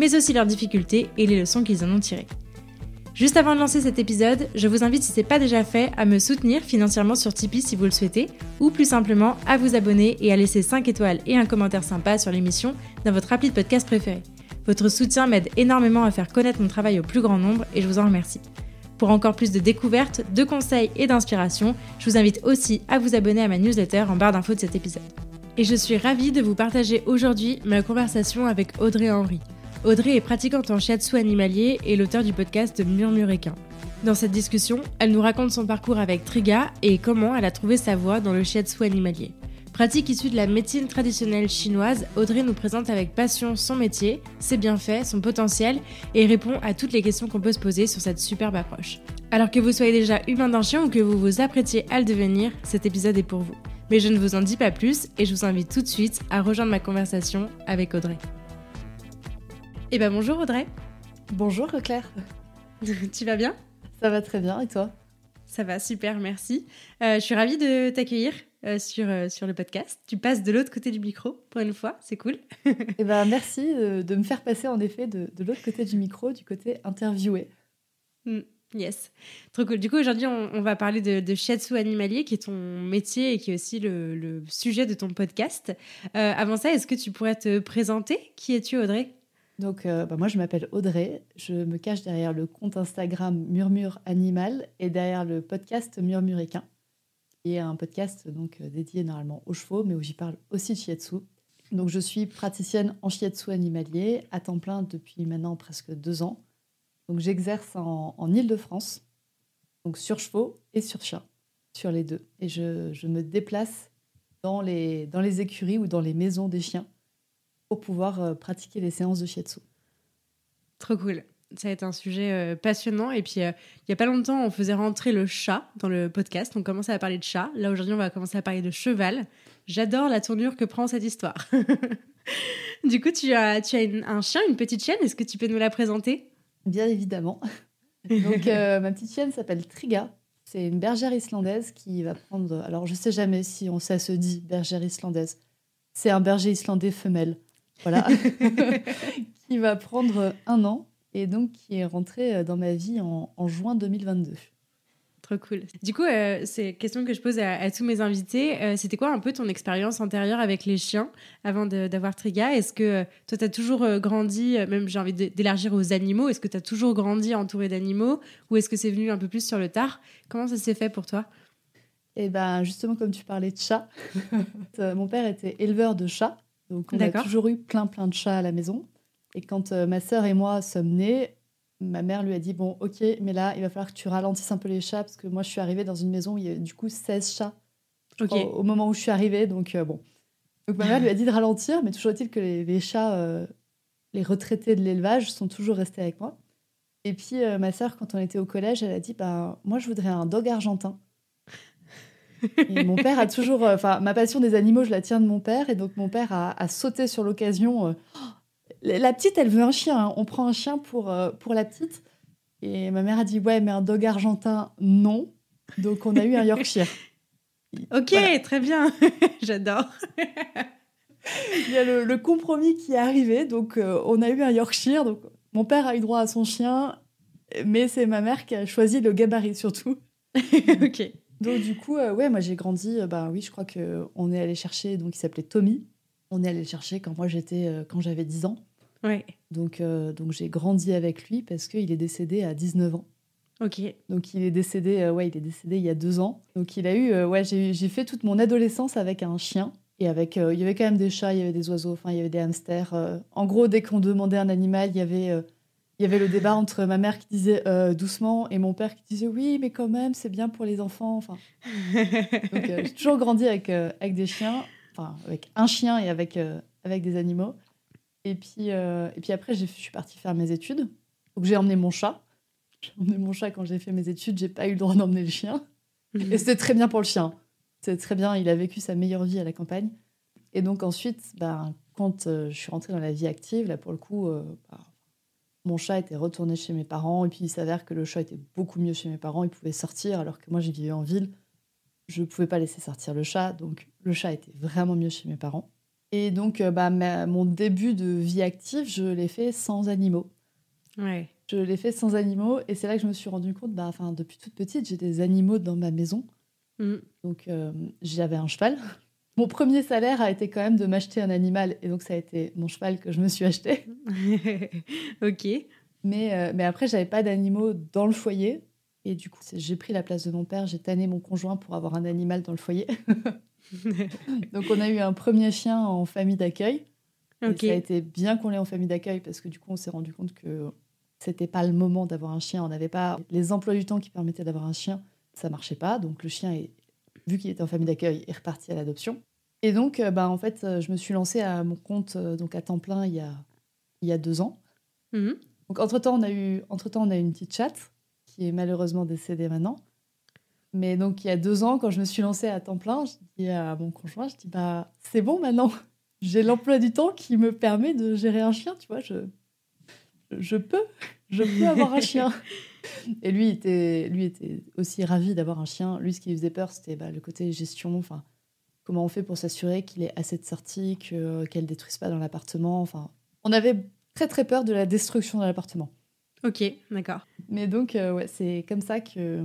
mais aussi leurs difficultés et les leçons qu'ils en ont tirées. Juste avant de lancer cet épisode, je vous invite, si ce n'est pas déjà fait, à me soutenir financièrement sur Tipeee si vous le souhaitez, ou plus simplement à vous abonner et à laisser 5 étoiles et un commentaire sympa sur l'émission dans votre appli de podcast préféré. Votre soutien m'aide énormément à faire connaître mon travail au plus grand nombre et je vous en remercie. Pour encore plus de découvertes, de conseils et d'inspiration, je vous invite aussi à vous abonner à ma newsletter en barre d'infos de cet épisode. Et je suis ravie de vous partager aujourd'hui ma conversation avec Audrey Henry. Audrey est pratiquante en shiatsu animalier et l'auteur du podcast Murmuréquin. Dans cette discussion, elle nous raconte son parcours avec Triga et comment elle a trouvé sa voie dans le shiatsu animalier. Pratique issue de la médecine traditionnelle chinoise, Audrey nous présente avec passion son métier, ses bienfaits, son potentiel et répond à toutes les questions qu'on peut se poser sur cette superbe approche. Alors que vous soyez déjà humain d'un chien ou que vous vous apprêtiez à le devenir, cet épisode est pour vous. Mais je ne vous en dis pas plus et je vous invite tout de suite à rejoindre ma conversation avec Audrey. Eh ben bonjour Audrey. Bonjour Claire. tu vas bien? Ça va très bien et toi? Ça va super, merci. Euh, je suis ravie de t'accueillir euh, sur, euh, sur le podcast. Tu passes de l'autre côté du micro pour une fois, c'est cool. eh ben merci de, me faire passer en effet de, de l'autre côté du micro, du côté interviewé. Mm, yes, trop cool. Du coup, aujourd'hui, on, va parler de, de shiatsu animalier, qui est ton métier et qui est aussi le, le sujet de ton podcast. avant ça, est-ce que tu pourrais te présenter? Qui es-tu, Audrey? Donc, euh, bah, moi, je m'appelle Audrey. Je me cache derrière le compte Instagram Murmure Animal et derrière le podcast Murmuréquin, qui est un podcast donc euh, dédié normalement aux chevaux, mais où j'y parle aussi de shiatsu. Donc, je suis praticienne en shiatsu animalier à temps plein depuis maintenant presque deux ans. Donc, j'exerce en, en Ile-de-France, donc sur chevaux et sur chiens, sur les deux. Et je, me déplace dans les écuries ou dans les maisons des chiens pour pouvoir euh, pratiquer les séances de shiatsu. Trop cool. Ça a été un sujet euh, passionnant. Et puis, euh, il n'y a pas longtemps, on faisait rentrer le chat dans le podcast. On commençait à parler de chat. Là, aujourd'hui, on va commencer à parler de cheval. J'adore la tournure que prend cette histoire. du coup, tu as, tu as un chien, une petite chienne. Est-ce que tu peux nous la présenter? Bien évidemment. Donc, ma petite chienne s'appelle Triga. C'est une bergère islandaise qui va prendre. Alors, je sais jamais si on ça se dit bergère islandaise. C'est un berger islandais femelle voilà, qui va prendre un an et donc qui est rentré euh, dans ma vie en, juin 2022. Trop cool. Du coup, euh, c'est une question que je pose à, tous mes invités. Euh, c'était quoi un peu ton expérience antérieure avec les chiens avant d'avoir Triga? Est-ce que toi, tu as toujours grandi, même j'ai envie d'élargir aux animaux, est-ce que tu as toujours grandi entouré d'animaux ou est-ce que c'est venu un peu plus sur le tard? Comment ça s'est fait pour toi? Eh ben, justement, comme tu parlais de chats, mon père était éleveur de chats. Donc, on a toujours eu plein, plein de chats à la maison. Et quand euh, ma sœur et moi sommes nés, ma mère lui a dit Bon, ok, mais là, il va falloir que tu ralentisses un peu les chats, parce que moi, je suis arrivée dans une maison où il y a du coup 16 chats au moment où je suis arrivée. Donc, euh, bon. Donc, ma mère lui a dit de ralentir, mais toujours est-il que les, chats, euh, les retraités de l'élevage, sont toujours restés avec moi. Et puis, ma sœur, quand on était au collège, elle a dit bah, Moi, je voudrais un dog argentin mon père a toujours. Euh, enfin, ma passion des animaux, je la tiens de mon père. Et donc, mon père a, sauté sur l'occasion. Euh, la petite, elle veut un chien. Hein. On prend un chien pour, euh, pour la petite. Et ma mère a dit Ouais, mais un dog argentin, non. Donc, on a eu un Yorkshire. ok, très bien. J'adore. Il y a le, compromis qui est arrivé. Donc, on a eu un Yorkshire. Donc, mon père a eu droit à son chien. Mais c'est ma mère qui a choisi le gabarit surtout. ok. Donc du coup, euh, ouais, moi j'ai grandi, euh, bah oui, je crois qu'on est allé chercher, donc il s'appelait Tommy. On est allé le chercher quand moi j'étais, euh, quand j'avais 10 ans. Ouais. Donc, donc j'ai grandi avec lui parce qu'il est décédé à 19 ans. Ok. Donc il est décédé, ouais, il est décédé il y a deux ans. Donc il a eu, ouais, j'ai fait toute mon adolescence avec un chien. Et avec, il y avait quand même des chats, il y avait des oiseaux, enfin il y avait des hamsters. en gros, dès qu'on demandait un animal, il y avait il y avait le débat entre ma mère qui disait euh, doucement et mon père qui disait oui, mais quand même, c'est bien pour les enfants. Enfin, donc euh, j'ai toujours grandi avec, euh, avec des chiens, enfin avec un chien et avec, avec des animaux. Et puis, et puis après, je suis partie faire mes études. Donc j'ai emmené mon chat. J'ai emmené mon chat quand j'ai fait mes études. J'ai pas eu le droit d'emmener le chien. Et c'était très bien pour le chien. C'était très bien. Il a vécu sa meilleure vie à la campagne. Et donc ensuite, ben, quand je suis rentrée dans la vie active, là pour le coup, bah, mon chat était retourné chez mes parents. Et puis il s'avère que le chat était beaucoup mieux chez mes parents. Il pouvait sortir alors que moi, j'ai vivais en ville. Je ne pouvais pas laisser sortir le chat. Donc le chat était vraiment mieux chez mes parents. Et donc, euh, bah, mon début de vie active, je l'ai fait sans animaux. Ouais. Je l'ai fait sans animaux. Et c'est là que je me suis rendu compte, bah, depuis toute petite, j'ai des animaux dans ma maison. Mm. Donc, euh, j'avais un cheval. Mon premier salaire a été quand même de m'acheter un animal. Et donc, ça a été mon cheval que je me suis acheté. ok. Mais, euh, mais après, j'avais pas d'animaux dans le foyer. Et du coup, j'ai pris la place de mon père. J'ai tanné mon conjoint pour avoir un animal dans le foyer. donc, on a eu un premier chien en famille d'accueil. Ok. ça a été bien qu'on l'ait en famille d'accueil parce que du coup, on s'est rendu compte que c'était pas le moment d'avoir un chien. On n'avait pas les emplois du temps qui permettaient d'avoir un chien. Ça marchait pas. Donc, le chien est vu qu'il était en famille d'accueil, est reparti à l'adoption. Et donc, euh, bah, en fait, euh, je me suis lancée à mon compte euh, donc à temps plein il y a, il y a deux ans. Mhm. Donc, entre-temps, on, a eu, entre-temps, on a eu une petite chatte qui est malheureusement décédée maintenant. Mais donc, il y a deux ans, quand je me suis lancée à temps plein, je dis à mon conjoint, je dis, bah, c'est bon maintenant. J'ai l'emploi du temps qui me permet de gérer un chien, tu vois. Je, je peux, je peux avoir un chien. Et lui était, lui était aussi ravi d'avoir un chien. Lui, ce qui lui faisait peur, c'était bah, le côté gestion. Enfin, comment on fait pour s'assurer qu'il ait assez de sorties, qu'elle ne détruise pas dans l'appartement. Enfin, on avait très très peur de la destruction de l'appartement. Ok, d'accord. Mais donc, euh, ouais, c'est comme ça que,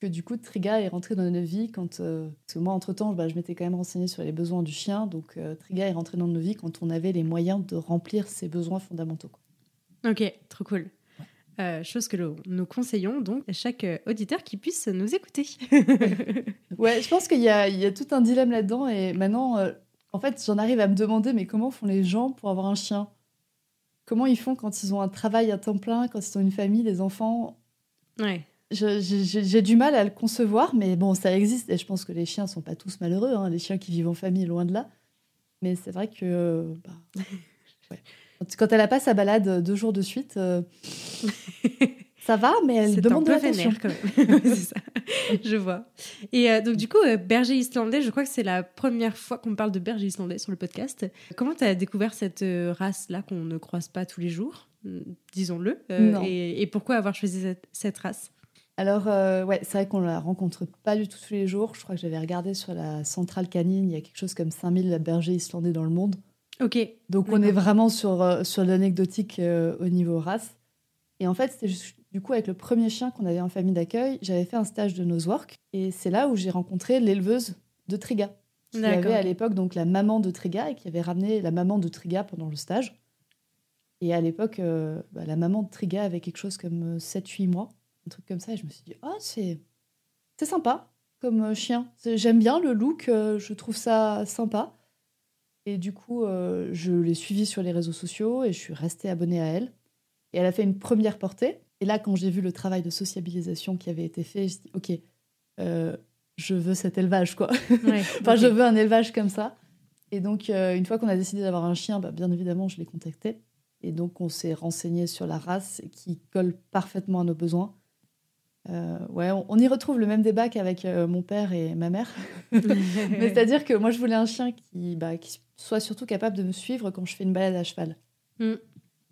que du coup, Triga est rentré dans nos vies. Quand, euh, parce que moi, entre-temps, bah, je m'étais quand même renseignée sur les besoins du chien. Donc, euh, Triga est rentré dans nos vies quand on avait les moyens de remplir ses besoins fondamentaux. Ok, trop cool. Euh, chose que nous conseillons donc à chaque euh, auditeur qui puisse nous écouter. ouais, je pense qu'il y, a, tout un dilemme là-dedans et maintenant, euh, en fait, j'en arrive à me demander mais comment font les gens pour avoir un chien? Comment ils font quand ils ont un travail à temps plein, quand ils ont une famille, des enfants? Ouais. J'ai du mal à le concevoir, mais bon, ça existe et je pense que les chiens sont pas tous malheureux, hein, les chiens qui vivent en famille, loin de là. Mais c'est vrai que. Bah, ouais. Quand elle n'a pas sa balade deux jours de suite, euh, ça va, mais elle demande de l'attention. quand même. c'est ça. Je vois. Et euh, donc, du coup, euh, berger islandais, je crois que c'est la première fois qu'on parle de berger islandais sur le podcast. Comment tu as découvert cette race-là qu'on ne croise pas tous les jours, disons-le et, pourquoi avoir choisi cette, race? Alors, ouais, c'est vrai qu'on la rencontre pas du tout tous les jours. Je crois que j'avais regardé sur la centrale canine, il y a quelque chose comme 5000 bergers islandais dans le monde. Ok. Donc on est vraiment sur, euh, sur l'anecdotique euh, au niveau race. Et en fait, c'était du coup avec le premier chien qu'on avait en famille d'accueil, j'avais fait un stage de nosework et c'est là où j'ai rencontré l'éleveuse de Triga, qui avait à l'époque donc la maman de Triga et qui avait ramené la maman de Triga pendant le stage. Et à l'époque, euh, bah, la maman de Triga avait quelque chose comme 7-8 mois, un truc comme ça. Et je me suis dit, oh, c'est sympa comme chien. J'aime bien le look, je trouve ça sympa. Et du coup, euh, je l'ai suivie sur les réseaux sociaux et je suis restée abonnée à elle. Et elle a fait une première portée. Et là, quand j'ai vu le travail de sociabilisation qui avait été fait, je dit, OK, euh, je veux cet élevage, quoi. enfin, je veux un élevage comme ça. Et donc, euh, une fois qu'on a décidé d'avoir un chien, bah, bien évidemment, je l'ai contacté. Et donc, on s'est renseigné sur la race qui colle parfaitement à nos besoins. Euh, ouais, on, y retrouve le même débat qu'avec euh, mon père et ma mère. c'est-à-dire que moi, je voulais un chien qui, bah, qui, soit surtout capable de me suivre quand je fais une balade à cheval. Mm.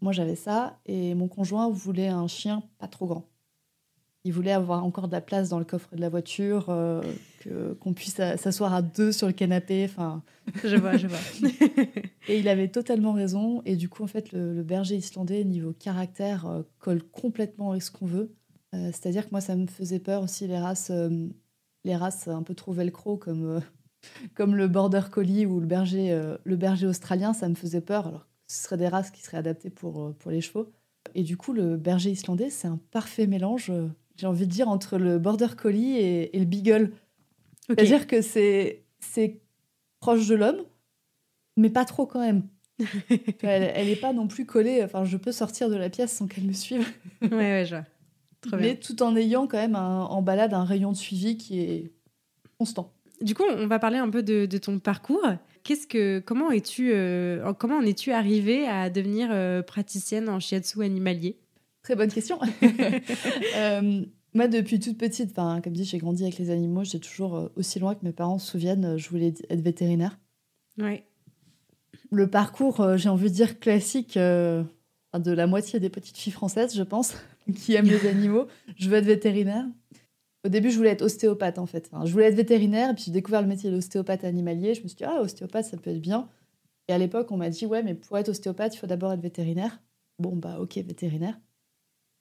Moi, j'avais ça, et mon conjoint voulait un chien pas trop grand. Il voulait avoir encore de la place dans le coffre de la voiture, euh, que, qu'on puisse s'asseoir à deux sur le canapé. Enfin, je vois, je vois. et il avait totalement raison. Et du coup, en fait, le, le berger islandais, niveau caractère, colle complètement avec ce qu'on veut. Euh, c'est-à-dire que moi, ça me faisait peur aussi les races, euh, les races un peu trop velcro comme, euh, comme le border collie ou le berger, le berger australien. Ça me faisait peur. Alors, ce seraient des races qui seraient adaptées pour, pour les chevaux. Et du coup, le berger islandais, c'est un parfait mélange, j'ai envie de dire, entre le border collie et, le beagle. C'est-à-dire que c'est, c'est proche de l'homme, mais pas trop quand même. elle n'est pas non plus collée. Enfin, je peux sortir de la pièce sans qu'elle me suive. ouais, ouais, je vois mais tout en ayant quand même en balade un rayon de suivi qui est constant. du coup, on va parler un peu de, ton parcours. Qu'est-ce que, comment es-tu, comment en es-tu arrivée à devenir praticienne en shiatsu animalier? Très bonne question. moi, depuis toute petite, comme dit, j'ai grandi avec les animaux. J'ai toujours aussi loin que mes parents se souviennent, je voulais être vétérinaire. Ouais. Le parcours, j'ai envie de dire classique de la moitié des petites filles françaises, je pense, qui aiment les animaux. Je veux être vétérinaire. Au début, je voulais être ostéopathe, en fait. je voulais être vétérinaire, puis j'ai découvert le métier d'ostéopathe animalier. Je me suis dit, ah, ostéopathe, ça peut être bien. Et à l'époque, on m'a dit, ouais, mais pour être ostéopathe, il faut d'abord être vétérinaire. Bon, bah, ok, vétérinaire.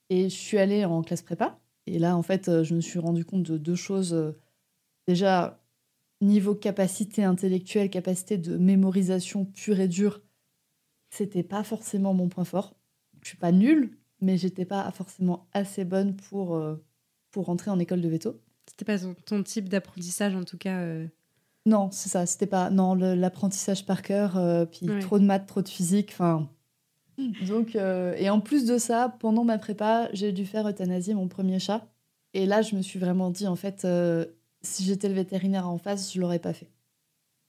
Et je suis allée en classe prépa. Et là, en fait, je me suis rendu compte de deux choses. Déjà, niveau capacité intellectuelle, capacité de mémorisation pure et dure, c'était pas forcément mon point fort. Je suis pas nulle, mais j'étais pas forcément assez bonne pour, euh, pour rentrer en école de veto. C'était pas ton, type d'apprentissage en tout cas euh. Non, c'est ça. C'était pas non l'apprentissage par cœur, euh, puis trop de maths, trop de physique. Enfin, donc et en plus de ça, pendant ma prépa, j'ai dû faire euthanasier mon premier chat. Et là, je me suis vraiment dit en fait, si j'étais le vétérinaire en face, je l'aurais pas fait.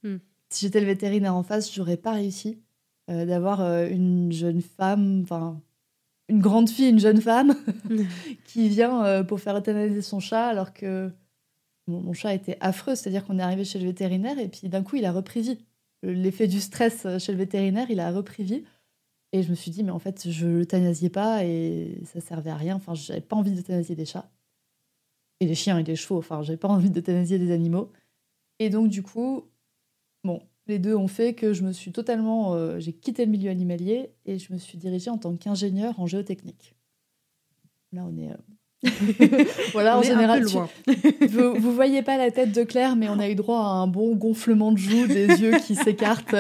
Hmm. Si j'étais le vétérinaire en face, j'aurais pas réussi d'avoir une jeune femme, enfin une grande fille, une jeune femme, qui vient euh, pour faire euthanasier son chat alors que mon, chat était affreux. C'est-à-dire qu'on est arrivé chez le vétérinaire et puis d'un coup, il a repris vie. L'effet du stress euh, chez le vétérinaire, il a repris vie. Et je me suis dit, mais en fait, je l'euthanasiais pas et ça servait à rien. Enfin, j'avais pas envie d'euthanasier des chats. Et des chiens et des chevaux. Enfin, j'avais pas envie d'euthanasier des animaux. Et donc, du coup, bon, les deux ont fait que je me suis totalement. Euh, j'ai quitté le milieu animalier et je me suis dirigée en tant qu'ingénieur en géotechnique. Là, on est. Euh, voilà, en général. loin. vous, vous voyez pas la tête de Claire, mais on a eu droit à un bon gonflement de joues, des yeux qui s'écartent.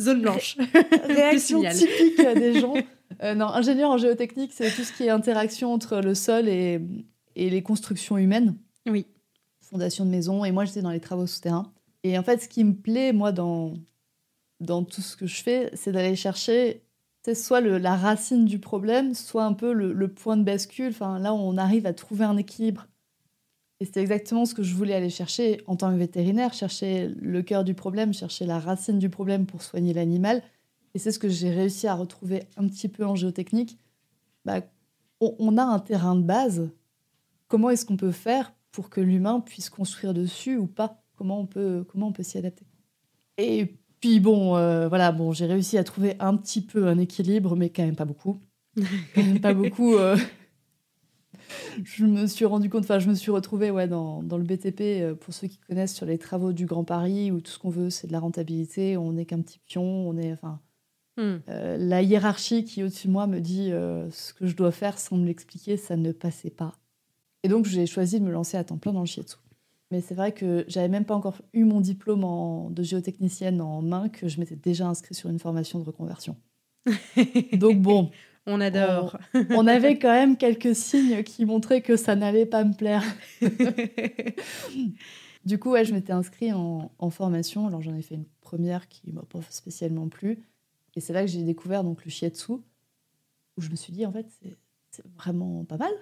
Zone blanche. Réaction typique des gens. Euh, non, ingénieur en géotechnique, c'est tout ce qui est interaction entre le sol et, et les constructions humaines. Oui. Fondation de maison. Et moi, j'étais dans les travaux souterrains. Et en fait, ce qui me plaît, moi, dans, dans tout ce que je fais, c'est d'aller chercher soit la racine du problème, soit un peu le, point de bascule. Enfin, là, on arrive à trouver un équilibre. Et c'est exactement ce que je voulais aller chercher en tant que vétérinaire, chercher le cœur du problème, chercher la racine du problème pour soigner l'animal. Et c'est ce que j'ai réussi à retrouver un petit peu en géotechnique. Bah, on a un terrain de base. Comment est-ce qu'on peut faire pour que l'humain puisse construire dessus ou pas? Comment on peut, comment on peut s'y adapter. Et puis bon, euh, voilà, bon, j'ai réussi à trouver un petit peu un équilibre, mais quand même pas beaucoup. pas beaucoup. Euh. Je me suis rendu compte, enfin, je me suis retrouvée ouais, dans, dans, le BTP, euh, pour ceux qui connaissent, sur les travaux du Grand Paris, où tout ce qu'on veut, c'est de la rentabilité, on n'est qu'un petit pion, on est, enfin, hmm. la hiérarchie qui au-dessus de moi me dit ce que je dois faire sans me l'expliquer, ça ne passait pas. Et donc, j'ai choisi de me lancer à temps plein dans le shiatsu. Mais c'est vrai que j'avais même pas encore eu mon diplôme de géotechnicienne en main que je m'étais déjà inscrite sur une formation de reconversion. Donc bon. on adore. On, avait quand même quelques signes qui montraient que ça n'allait pas me plaire. du coup, ouais, je m'étais inscrite en, formation. Alors j'en ai fait une première qui m'a pas spécialement plu. Et c'est là que j'ai découvert donc le shiatsu, où je me suis dit, en fait, c'est vraiment pas mal.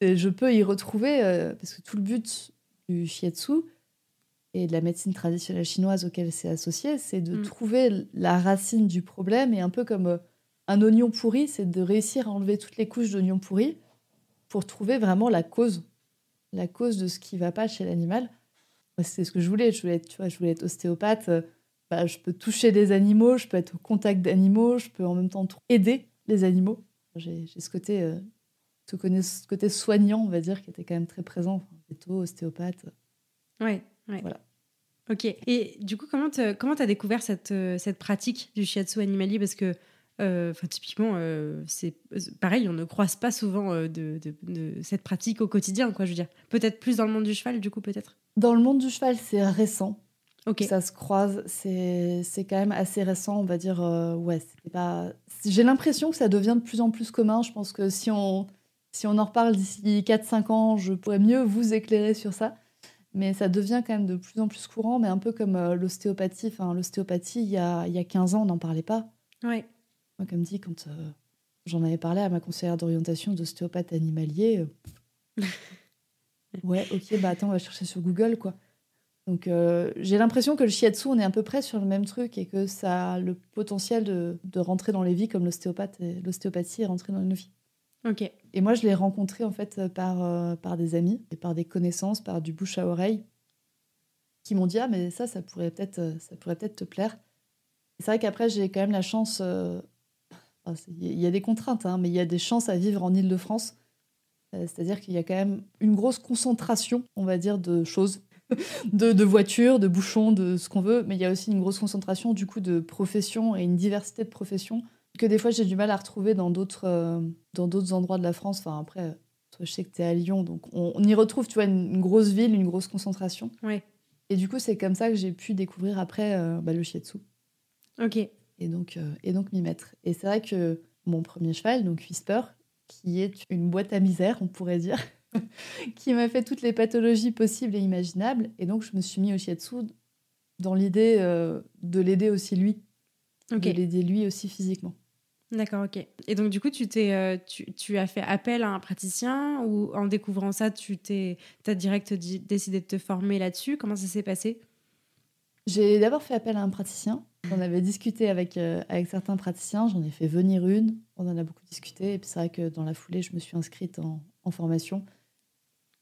Et je peux y retrouver, euh, parce que tout le but du shiatsu et de la médecine traditionnelle chinoise auquel c'est associé, c'est de mm. trouver la racine du problème et un peu comme euh, un oignon pourri, c'est de réussir à enlever toutes les couches d'oignon pourri pour trouver vraiment la cause, la cause de ce qui va pas chez l'animal. C'est ce que je voulais, je voulais être, tu vois, je voulais être ostéopathe. Euh, bah, je peux toucher des animaux, je peux être au contact d'animaux, je peux en même temps aider les animaux. J'ai ce côté euh, ce côté soignant, on va dire, qui était quand même très présent. Veto, ostéopathe. Ouais, ouais. Voilà. Ok. Et du coup, comment tu as découvert cette, euh, cette pratique du shiatsu animalier? Parce que, euh, typiquement, euh, c'est pareil, on ne croise pas souvent de, de, cette pratique au quotidien, quoi, je veux dire. Peut-être plus dans le monde du cheval, du coup, peut-être? Dans le monde du cheval, c'est récent. Ok. Ça se croise, c'est quand même assez récent, on va dire. ouais, pas. J'ai l'impression que ça devient de plus en plus commun. Je pense que si on si on en reparle d'ici 4-5 ans, je pourrais mieux vous éclairer sur ça. Mais ça devient quand même de plus en plus courant, mais un peu comme euh, l'ostéopathie. Enfin, l'ostéopathie, il y a, il y a 15 ans, on n'en parlait pas. Oui. Moi, comme dit, quand euh, j'en avais parlé à ma conseillère d'orientation d'ostéopathe animalier, euh, ouais, ok, bah attends, on va chercher sur Google, quoi. Donc euh, j'ai l'impression que le shiatsu, on est à peu près sur le même truc et que ça a le potentiel de, rentrer dans les vies comme l'ostéopathe l'ostéopathie est rentrée dans nos vies. Ok. Et moi, je l'ai rencontré en fait par, euh, par des amis et par des connaissances, par du bouche à oreille, qui m'ont dit ah mais ça, ça pourrait peut-être, euh, ça pourrait peut-être te plaire. C'est vrai qu'après j'ai quand même la chance. Il y a des contraintes, hein, mais il y a des chances à vivre en Île-de-France. C'est-à-dire qu'il y a quand même une grosse concentration, on va dire, de choses de, voitures, de bouchons, de ce qu'on veut, mais il y a aussi une grosse concentration du coup de professions et une diversité de professions que des fois j'ai du mal à retrouver dans d'autres euh, dans d'autres endroits de la France. Enfin après, toi, je sais que tu es à Lyon, donc on, y retrouve, tu vois, une, grosse ville, une grosse concentration. Ouais. Et du coup, c'est comme ça que j'ai pu découvrir après euh, bah, le shiatsu. Ok. Et donc, euh, et donc m'y mettre. Et c'est vrai que mon premier cheval, donc Whisper, qui est une boîte à misère, on pourrait dire. qui m'a fait toutes les pathologies possibles et imaginables. Et donc, je me suis mis au shiatsu dans l'idée de l'aider aussi lui. De l'aider lui aussi physiquement. D'accord, ok. Et donc, du coup, tu, t'es, euh, tu, as fait appel à un praticien ou en découvrant ça, tu t'es, as direct décidé de te former là-dessus? Comment ça s'est passé? J'ai d'abord fait appel à un praticien. On avait discuté avec, euh, avec certains praticiens. J'en ai fait venir une. On en a beaucoup discuté. Et puis, c'est vrai que dans la foulée, je me suis inscrite en, formation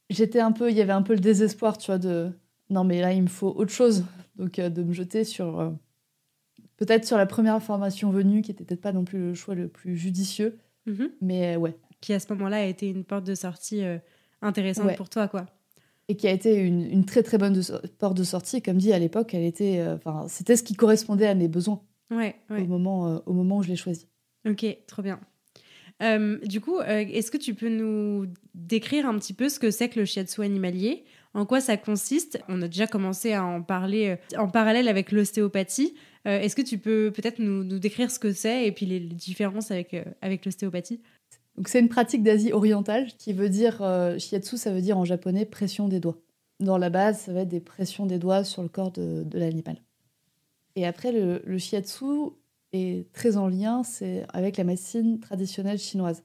j'étais un peu, il y avait un peu le désespoir, tu vois, de non, mais là, il me faut autre chose. Donc, euh, de me jeter sur peut-être sur la première formation venue, qui n'était peut-être pas non plus le choix le plus judicieux. Mhm. Mais euh, ouais. Qui à ce moment-là a été une porte de sortie intéressante pour toi, quoi. Et qui a été une, une très très bonne porte de sortie. Comme dit à l'époque, elle était, enfin, c'était ce qui correspondait à mes besoins. Ouais, Au moment, au moment où je l'ai choisi. Ok, trop bien. Euh, du coup, euh, est-ce que tu peux nous décrire un petit peu ce que c'est que le shiatsu animalier? En quoi ça consiste? On a déjà commencé à en parler euh, en parallèle avec l'ostéopathie. Est-ce que tu peux peut-être nous, décrire ce que c'est et puis les, différences avec, avec l'ostéopathie? C'est une pratique d'Asie orientale qui veut dire shiatsu, ça veut dire en japonais pression des doigts. Dans la base, ça va être des pressions des doigts sur le corps de, l'animal. Et après, le, shiatsu, est très en lien avec la médecine traditionnelle chinoise.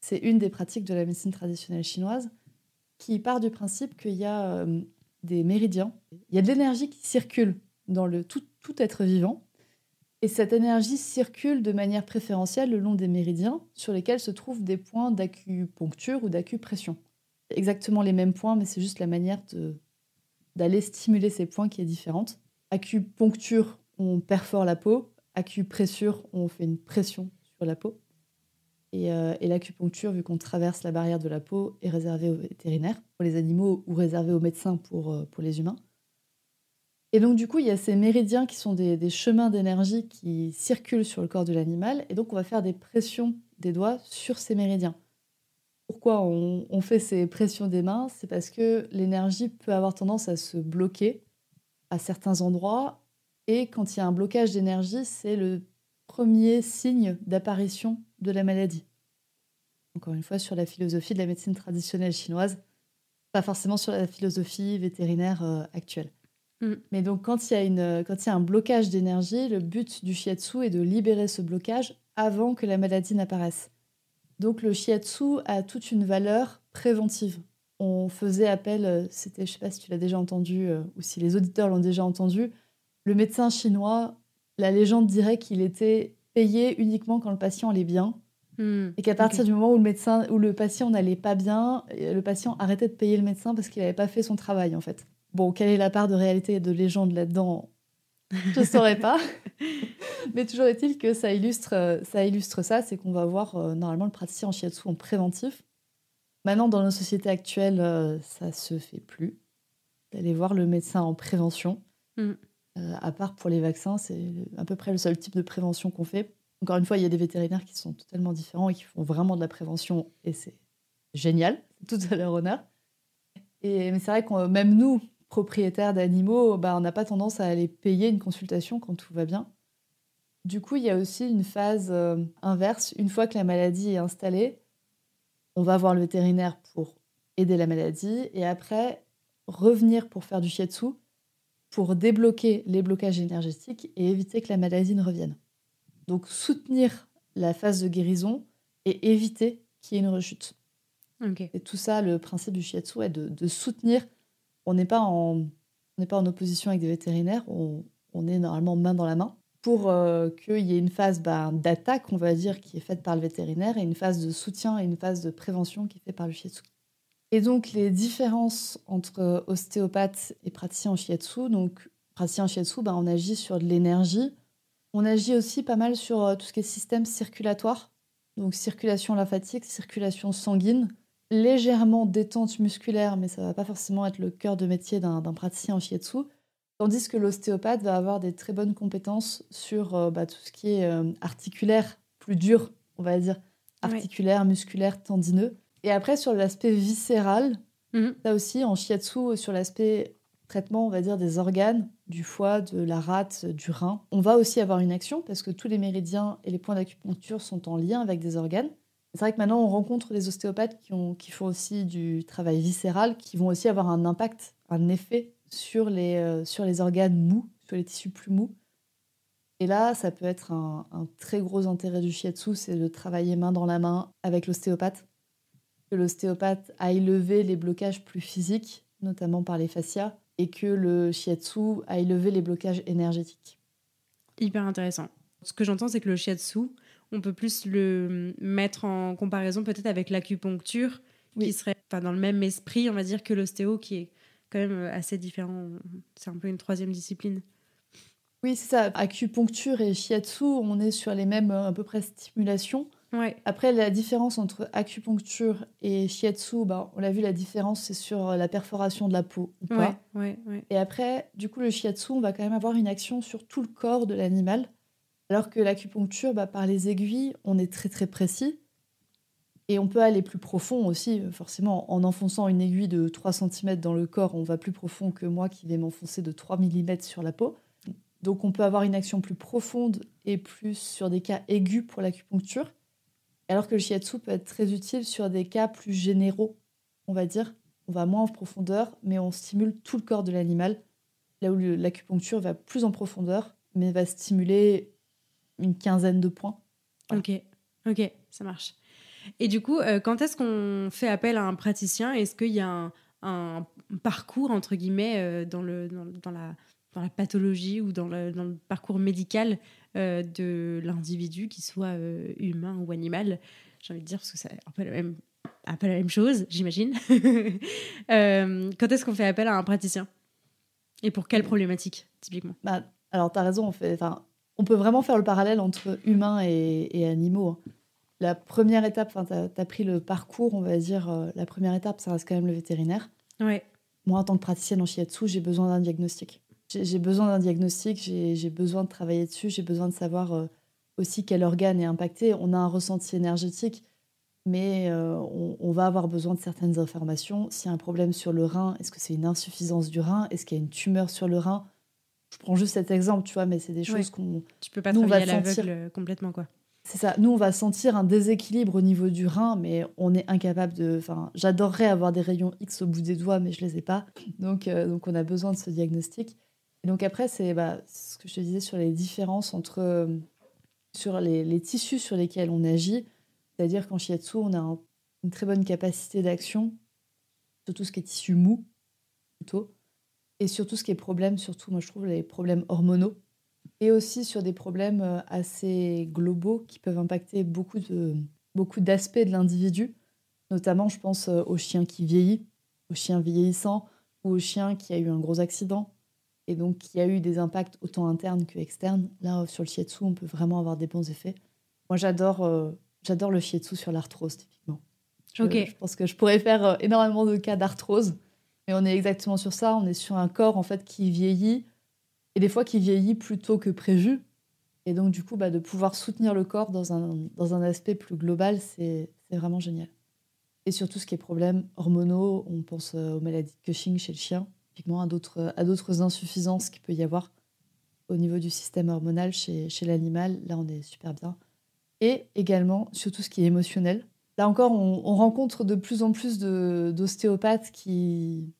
C'est une des pratiques de la médecine traditionnelle chinoise qui part du principe qu'il y a euh, des méridiens, il y a de l'énergie qui circule dans le tout, tout être vivant, et cette énergie circule de manière préférentielle le long des méridiens sur lesquels se trouvent des points d'acupuncture ou d'acupression. Exactement les mêmes points, mais c'est juste la manière d'aller stimuler ces points qui est différente. Acupuncture, on perfore la peau acupressure, on fait une pression sur la peau. Euh, et, l'acupuncture, vu qu'on traverse la barrière de la peau, est réservée aux vétérinaires, pour les animaux, ou réservée aux médecins pour, euh, pour les humains. Et donc, du coup, il y a ces méridiens qui sont des, chemins d'énergie qui circulent sur le corps de l'animal. Et donc, on va faire des pressions des doigts sur ces méridiens. Pourquoi on, fait ces pressions des mains? C'est parce que l'énergie peut avoir tendance à se bloquer à certains endroits et quand il y a un blocage d'énergie, c'est le premier signe d'apparition de la maladie. Encore une fois, sur la philosophie de la médecine traditionnelle chinoise, pas forcément sur la philosophie vétérinaire euh, actuelle. Mm. Mais donc, quand il, y a une, quand il y a un blocage d'énergie, le but du shiatsu est de libérer ce blocage avant que la maladie n'apparaisse. Donc, le shiatsu a toute une valeur préventive. On faisait appel, euh, c'était, je sais pas si tu l'as déjà entendu euh, ou si les auditeurs l'ont déjà entendu, le médecin chinois, la légende dirait qu'il était payé uniquement quand le patient allait bien. Hmm, et qu'à partir du moment où le médecin ou le patient n'allait pas bien, le patient arrêtait de payer le médecin parce qu'il n'avait pas fait son travail en fait. Bon, quelle est la part de réalité et de légende là-dedans? Je ne saurais pas. Mais toujours est-il que ça illustre ça, illustre ça c'est qu'on va voir euh, normalement le praticien en shiatsu en préventif. Maintenant, dans nos sociétés actuelles, euh, ça se fait plus. D'aller voir le médecin en prévention. Hmm. Euh, à part pour les vaccins, c'est à peu près le seul type de prévention qu'on fait. Encore une fois, il y a des vétérinaires qui sont totalement différents et qui font vraiment de la prévention et c'est génial, tout à leur honneur. Et, mais c'est vrai que même nous, propriétaires d'animaux, bah, on n'a pas tendance à aller payer une consultation quand tout va bien. Du coup, il y a aussi une phase euh, inverse. Une fois que la maladie est installée, on va voir le vétérinaire pour aider la maladie et après revenir pour faire du shiatsu pour débloquer les blocages énergétiques et éviter que la maladie ne revienne. Donc soutenir la phase de guérison et éviter qu'il y ait une rechute. Okay. Et tout ça, le principe du shiatsu est de, soutenir. On n'est pas en, opposition avec des vétérinaires, on, est normalement main dans la main. Pour euh, qu'il y ait une phase bah, d'attaque, on va dire, qui est faite par le vétérinaire et une phase de soutien et une phase de prévention qui est faite par le shiatsu. Et donc les différences entre ostéopathe et praticien en shiatsu, donc praticien en shiatsu, bah, on agit sur de l'énergie, on agit aussi pas mal sur euh, tout ce qui est système circulatoire, donc circulation lymphatique, circulation sanguine, légèrement détente musculaire, mais ça va pas forcément être le cœur de métier d'un praticien en shiatsu. Tandis que l'ostéopathe va avoir des très bonnes compétences sur euh, bah, tout ce qui est euh, articulaire, plus dur, on va dire, articulaire, musculaire, tendineux. Et après, sur l'aspect viscéral, mhm. là aussi, en shiatsu, sur l'aspect traitement, on va dire, des organes, du foie, de la rate, du rein, on va aussi avoir une action parce que tous les méridiens et les points d'acupuncture sont en lien avec des organes. C'est vrai que maintenant, on rencontre des ostéopathes qui, ont, qui font aussi du travail viscéral, qui vont aussi avoir un impact, un effet sur les, euh, sur les organes mous, sur les tissus plus mous. Et là, ça peut être un, très gros intérêt du shiatsu, c'est de travailler main dans la main avec l'ostéopathe. Que l'ostéopathe aille lever les blocages plus physiques, notamment par les fascias, et que le shiatsu aille lever les blocages énergétiques. Hyper intéressant. Ce que j'entends, c'est que le shiatsu, on peut plus le mettre en comparaison peut-être avec l'acupuncture, qui serait dans le même esprit, on va dire, que l'ostéo, qui est quand même euh, assez différent. C'est un peu une troisième discipline. Oui, c'est ça. Acupuncture et shiatsu, on est sur les mêmes euh, à peu près stimulations. Ouais. Après, la différence entre acupuncture et shiatsu, bah, on l'a vu, la différence, c'est sur euh, la perforation de la peau ou pas. Ouais, ouais, et après, du coup, le shiatsu, on va quand même avoir une action sur tout le corps de l'animal. Alors que l'acupuncture, bah, par les aiguilles, on est très très précis. Et on peut aller plus profond aussi, forcément, en enfonçant une aiguille de 3 cm dans le corps, on va plus profond que moi qui vais m'enfoncer de 3 mm sur la peau. Donc on peut avoir une action plus profonde et plus sur des cas aigus pour l'acupuncture, alors que le shiatsu peut être très utile sur des cas plus généraux, on va dire. On va moins en profondeur, mais on stimule tout le corps de l'animal, là où l'acupuncture va plus en profondeur, mais va stimuler une quinzaine de points. Ok, ok, ça marche. Et du coup, euh, quand est-ce qu'on fait appel à un praticien? Est-ce qu'il y a un, parcours, entre guillemets, euh, dans, le, dans, la, dans la pathologie ou dans le, dans le parcours médical euh, de l'individu, qu'il soit humain ou animal? J'ai envie de dire, parce que c'est un peu la même, un peu la même chose, j'imagine. quand est-ce qu'on fait appel à un praticien? Et pour quelle problématique, typiquement? Bah, Alors, tu as raison, on, fait, on peut vraiment faire le parallèle entre humains et, et animaux. Hein la première étape, tu as, pris le parcours, on va dire, euh, la première étape, ça reste quand même le vétérinaire. Ouais. Moi, en tant que praticienne en shiatsu, j'ai besoin d'un diagnostic. J'ai besoin d'un diagnostic, j'ai besoin de travailler dessus, j'ai besoin de savoir euh, aussi quel organe est impacté. On a un ressenti énergétique, mais euh, on, va avoir besoin de certaines informations. S'il y a un problème sur le rein, est-ce que c'est une insuffisance du rein? Est-ce qu'il y a une tumeur sur le rein? Je prends juste cet exemple, tu vois, mais c'est des choses qu'on. Tu peux pas travailler à l'aveugle complètement, quoi. C'est ça. Nous, on va sentir un déséquilibre au niveau du rein, mais on est incapable de. Enfin, j'adorerais avoir des rayons X au bout des doigts, mais je les ai pas. Donc, euh, donc on a besoin de ce diagnostic. Et donc après, c'est bah, ce que je te disais sur les différences entre euh, sur les, tissus sur lesquels on agit. C'est-à-dire qu'en shiatsu, on a une très bonne capacité d'action sur tout ce qui est tissu mou, plutôt, et sur tout ce qui est problème, surtout, moi je trouve les problèmes hormonaux et aussi sur des problèmes euh, assez globaux qui peuvent impacter beaucoup de beaucoup d'aspects de l'individu. Notamment, je pense euh, au chien qui vieillit, au chien vieillissant ou au chien qui a eu un gros accident et donc qui a eu des impacts autant internes que externes. Là, sur le shiatsu, on peut vraiment avoir des bons effets. Moi, j'adore euh, j'adore le shiatsu sur l'arthrose, typiquement. Je, je, pense que je pourrais faire énormément de cas d'arthrose, mais on est exactement sur ça. On est sur un corps en fait qui vieillit et des fois qui vieillit plus tôt que prévu. Et donc, du coup, bah, de pouvoir soutenir le corps dans un, dans un aspect plus global, c'est vraiment génial. Et surtout, ce qui est problème hormonaux, on pense euh, aux maladies de Cushing chez le chien, typiquement à d'autres insuffisances qu'il peut y avoir au niveau du système hormonal chez, chez l'animal. Là, on est super bien. Et également, sur tout ce qui est émotionnel. Là encore, on rencontre de plus en plus d'ostéopathes qui,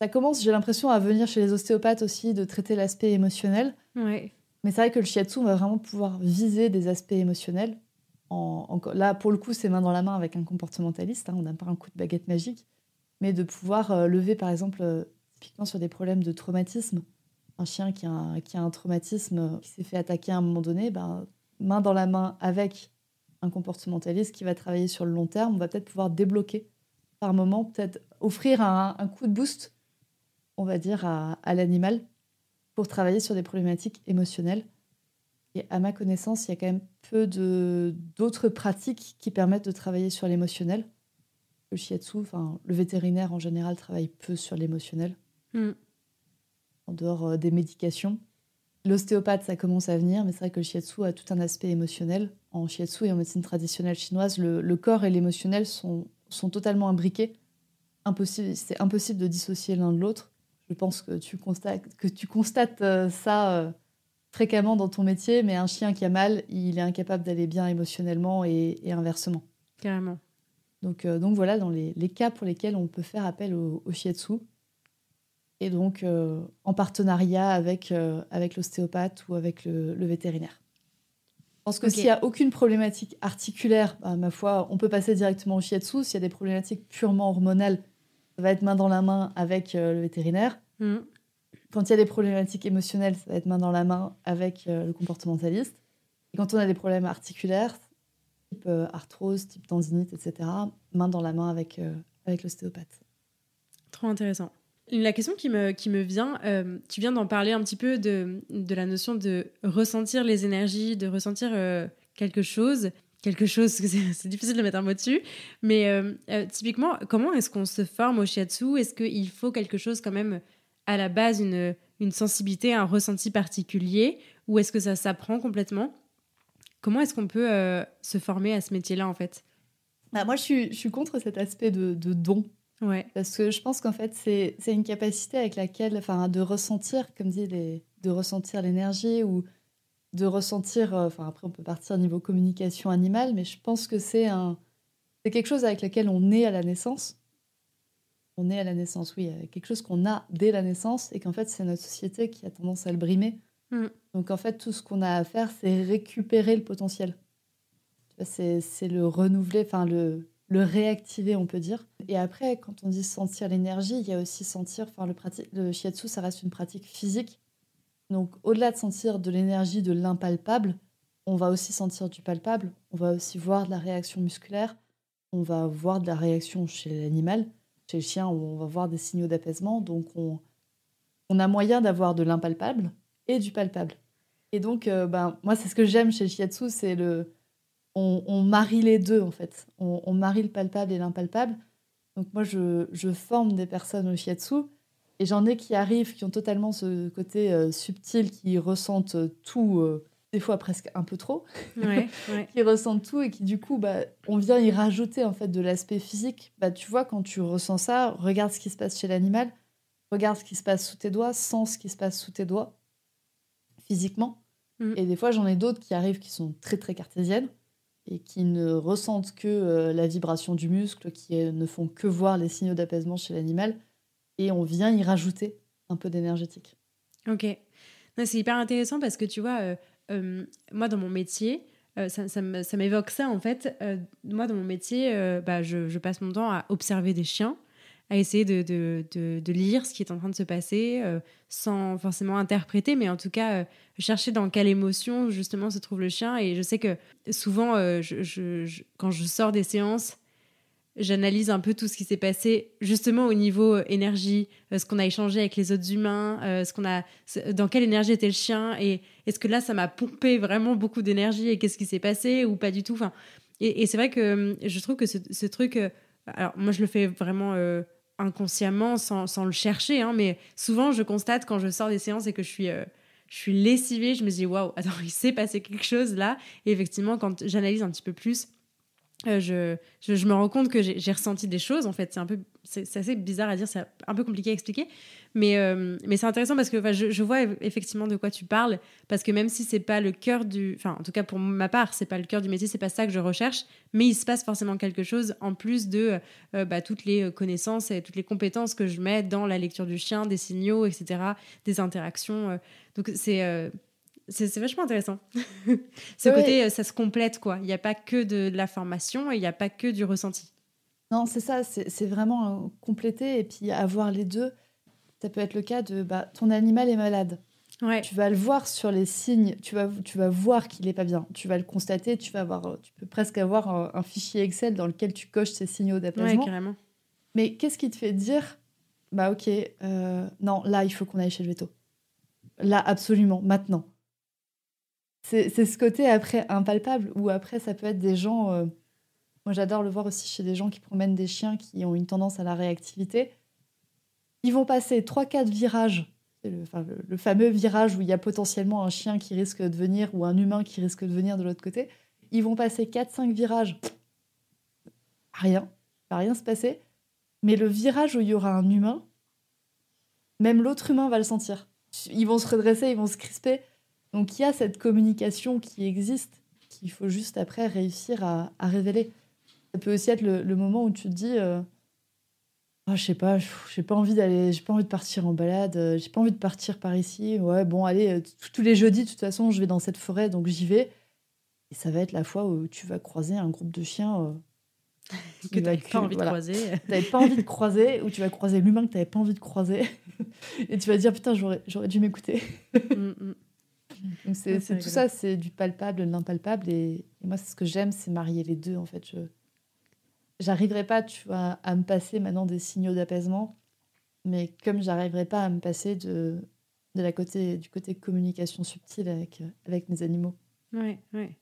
ça commence, j'ai l'impression, à venir chez les ostéopathes aussi de traiter l'aspect émotionnel. Mais c'est vrai que le shiatsu va vraiment pouvoir viser des aspects émotionnels. En, là, pour le coup, c'est main dans la main avec un comportementaliste. Hein, on n'a pas un coup de baguette magique. Mais de pouvoir euh, lever, par exemple, euh, typiquement sur des problèmes de traumatisme. Un chien qui a un, qui a un traumatisme, qui s'est fait attaquer à un moment donné, ben, main dans la main avec un comportementaliste qui va travailler sur le long terme, on va peut-être pouvoir débloquer par moment, peut-être offrir un, coup de boost, on va dire, à, l'animal pour travailler sur des problématiques émotionnelles. Et à ma connaissance, il y a quand même peu d'autres pratiques qui permettent de travailler sur l'émotionnel. Le shiatsu, enfin, le vétérinaire en général travaille peu sur l'émotionnel, hmm. en dehors euh, des médications. L'ostéopathe, ça commence à venir, mais c'est vrai que le shiatsu a tout un aspect émotionnel. En shiatsu et en médecine traditionnelle chinoise, le, corps et l'émotionnel sont, sont totalement imbriqués. Impossible, c'est impossible de dissocier l'un de l'autre. Je pense que tu constates, que tu constates euh, ça euh, fréquemment dans ton métier, mais un chien qui a mal, il est incapable d'aller bien émotionnellement et, inversement. Carrément. Donc, euh, donc voilà, dans les, cas pour lesquels on peut faire appel au, au shiatsu, et donc euh, en partenariat avec, euh, avec l'ostéopathe ou avec le, vétérinaire. Je pense que s'il n'y a aucune problématique articulaire, bah, ma foi, on peut passer directement au shiatsu. S'il y a des problématiques purement hormonales, va être main dans la main avec euh, le vétérinaire. Mm. Quand il y a des problématiques émotionnelles, ça va être main dans la main avec le comportementaliste. Et quand on a des problèmes articulaires, type arthrose, type tendinite, etc., main dans la main avec, avec l'ostéopathe. Trop intéressant. La question qui me, qui me vient, euh, tu viens d'en parler un petit peu de, de, la notion de ressentir les énergies, de ressentir euh, quelque chose. Quelque chose, c'est difficile de mettre un mot dessus. Mais euh, typiquement, comment est-ce qu'on se forme au shiatsu? Est-ce qu'il faut quelque chose quand même à la base, une, une sensibilité, un ressenti particulier? Ou est-ce que ça s'apprend complètement? Comment est-ce qu'on peut se former à ce métier-là en fait? Bah, Moi, je suis, je suis, contre cet aspect de, de don. Ouais. Parce que je pense qu'en fait, c'est une capacité avec laquelle, enfin, de ressentir, comme dit, les, de ressentir l'énergie ou de ressentir, euh, enfin, après, on peut partir au niveau communication animale, mais je pense que c'est un, c'est quelque chose avec lequel on est à la naissance. On est à la naissance, oui, quelque chose qu'on a dès la naissance et qu'en fait, c'est notre société qui a tendance à le brimer. Mm. Donc, en fait, tout ce qu'on a à faire, c'est récupérer le potentiel. C'est le renouveler, enfin, le, le réactiver, on peut dire. Et après, quand on dit sentir l'énergie, il y a aussi sentir, enfin, le, le shiatsu, ça reste une pratique physique. Donc, au-delà de sentir de l'énergie, de l'impalpable, on va aussi sentir du palpable, on va aussi voir de la réaction musculaire, on va voir de la réaction chez l'animal, chez le chien, on va voir des signaux d'apaisement. Donc, on, a moyen d'avoir de l'impalpable et du palpable. Et donc, euh, ben, moi, c'est ce que j'aime chez le shiatsu, c'est le, on, marie les deux, en fait. On, marie le palpable et l'impalpable. Donc moi, je, forme des personnes au shiatsu et j'en ai qui arrivent, qui ont totalement ce côté euh, subtil, qui ressentent tout, euh, des fois presque un peu trop, qui ressentent tout et qui du coup, bah, on vient y rajouter en fait de l'aspect physique. Bah, tu vois, quand tu ressens ça, regarde ce qui se passe chez l'animal, regarde ce qui se passe sous tes doigts, sens ce qui se passe sous tes doigts, physiquement. Mm. Et des fois, j'en ai d'autres qui arrivent qui sont très très cartésiennes et qui ne ressentent que euh, la vibration du muscle, qui ne font que voir les signaux d'apaisement chez l'animal, et on vient y rajouter un peu d'énergétique. Ok. C'est hyper intéressant parce que tu vois, euh, euh, moi dans mon métier, ça, ça m'évoque ça en fait. moi dans mon métier, bah, je, passe mon temps à observer des chiens à essayer de, lire ce qui est en train de se passer, euh, sans forcément interpréter, mais en tout cas euh, chercher dans quelle émotion justement se trouve le chien. Et je sais que souvent, euh, quand je sors des séances, j'analyse un peu tout ce qui s'est passé justement au niveau énergie, ce qu'on a échangé avec les autres humains, ce qu'on a, dans quelle énergie était le chien, et est-ce que là ça m'a pompé vraiment beaucoup d'énergie et qu'est-ce qui s'est passé ou pas du tout. Enfin, et, c'est vrai que je trouve que ce, truc, alors moi je le fais vraiment inconsciemment sans, sans le chercher. Hein, mais souvent, je constate quand je sors des séances et que je suis, euh, je suis lessivée, je me dis waouh, attends, il s'est passé quelque chose là. Et effectivement, quand j'analyse un petit peu plus, euh, je, je, me rends compte que j'ai ressenti des choses. En fait, c'est un peu, c'est assez bizarre à dire, c'est un peu compliqué à expliquer, mais euh, mais c'est intéressant parce que je, je, vois effectivement de quoi tu parles, parce que même si c'est pas le cœur du, enfin en tout cas pour ma part, c'est pas le cœur du métier, c'est pas ça que je recherche, mais il se passe forcément quelque chose en plus de euh, bah, toutes les connaissances et toutes les compétences que je mets dans la lecture du chien, des signaux, etc., des interactions. donc c'est c'est vachement intéressant. Ce côté, euh, ça se complète, quoi. Il n'y a pas que de, la formation et il n'y a pas que du ressenti. Non, c'est ça, c'est vraiment compléter et puis avoir les deux. ça peut être le cas de bah, ton animal est malade. Ouais. Tu vas le voir sur les signes, tu vas, tu vas voir qu'il n'est pas bien. Tu vas le constater, tu, vas avoir, tu peux presque avoir un, fichier Excel dans lequel tu coches ces signaux d'apaisement. Ouais, carrément. Mais qu'est-ce qui te fait dire, bah ok, euh, non, là, il faut qu'on aille chez le veto. Là, absolument, maintenant. C'est ce côté après impalpable, ou après, ça peut être des gens... Euh, moi, j'adore le voir aussi chez des gens qui promènent des chiens qui ont une tendance à la réactivité. Ils vont passer 3-4 virages le, fameux virage où il y a potentiellement un chien qui risque de venir ou un humain qui risque de venir de l'autre côté. Ils vont passer 4-5 virages, rien, va rien se passer. Mais le virage où il y aura un humain, même l'autre humain va le sentir. Ils vont se redresser, ils vont se crisper. Donc il y a cette communication qui existe, qu'il faut juste après réussir à, révéler. Ça peut aussi être le, moment où tu te dis, euh, ah, je sais pas, j'ai pas envie d'aller, j'ai pas envie de partir en balade, euh, j'ai pas envie de partir par ici. Ouais, bon, allez, euh, tous les jeudis, de toute façon, je vais dans cette forêt, donc j'y vais. Et ça va être la fois où tu vas croiser un groupe de chiens euh, que tu n'avais pas envie de croiser. Tu n'avais pas envie de croiser, ou tu vas croiser l'humain que tu n'avais pas envie de croiser. et tu vas dire, putain, j'aurais, j'aurais dû m'écouter. Mm, mm. C'est, tout ça, c'est du palpable, de l'impalpable. Et, et moi, c'est ce que j'aime, c'est marier les deux, en fait. Je, j'arriverai pas, tu vois, à me passer maintenant des signaux d'apaisement, mais comme j'arriverai pas à me passer de, de la côté, du côté communication subtile avec, avec mes animaux. Oui, oui.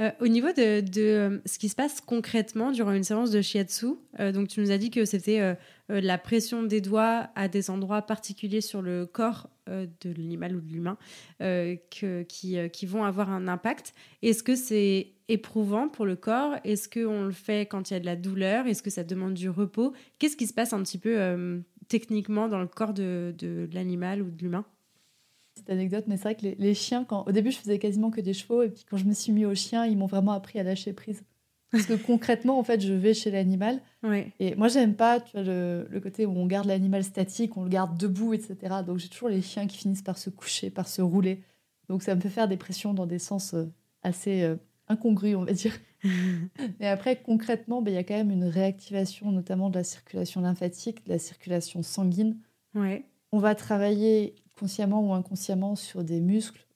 Euh, au niveau de, euh, ce qui se passe concrètement durant une séance de shiatsu, euh, donc tu nous as dit que c'était la pression des doigts à des endroits particuliers sur le corps de l'animal ou de l'humain qui, qui vont avoir un impact. Est-ce que c'est éprouvant pour le corps? Est-ce qu'on le fait quand il y a de la douleur? Est-ce que ça demande du repos? Qu'est-ce qui se passe un petit peu techniquement dans le corps de, de l'animal ou de l'humain? Petite anecdote, mais c'est vrai que les, chiens, quand, au début, je faisais quasiment que des chevaux, et puis quand je me suis mis aux chiens, ils m'ont vraiment appris à lâcher prise. Parce que concrètement, en fait, je vais chez l'animal. Et moi, j'aime pas tu vois, le, le, côté où on garde l'animal statique, on le garde debout, etc. Donc, j'ai toujours les chiens qui finissent par se coucher, par se rouler. Donc, ça me fait faire des pressions dans des sens euh, assez euh, incongrus, on va dire. Mais après, concrètement, ben, il y a quand même une réactivation, notamment de la circulation lymphatique, de la circulation sanguine. Ouais. On va travailler consciemment ou inconsciemment sur des muscles,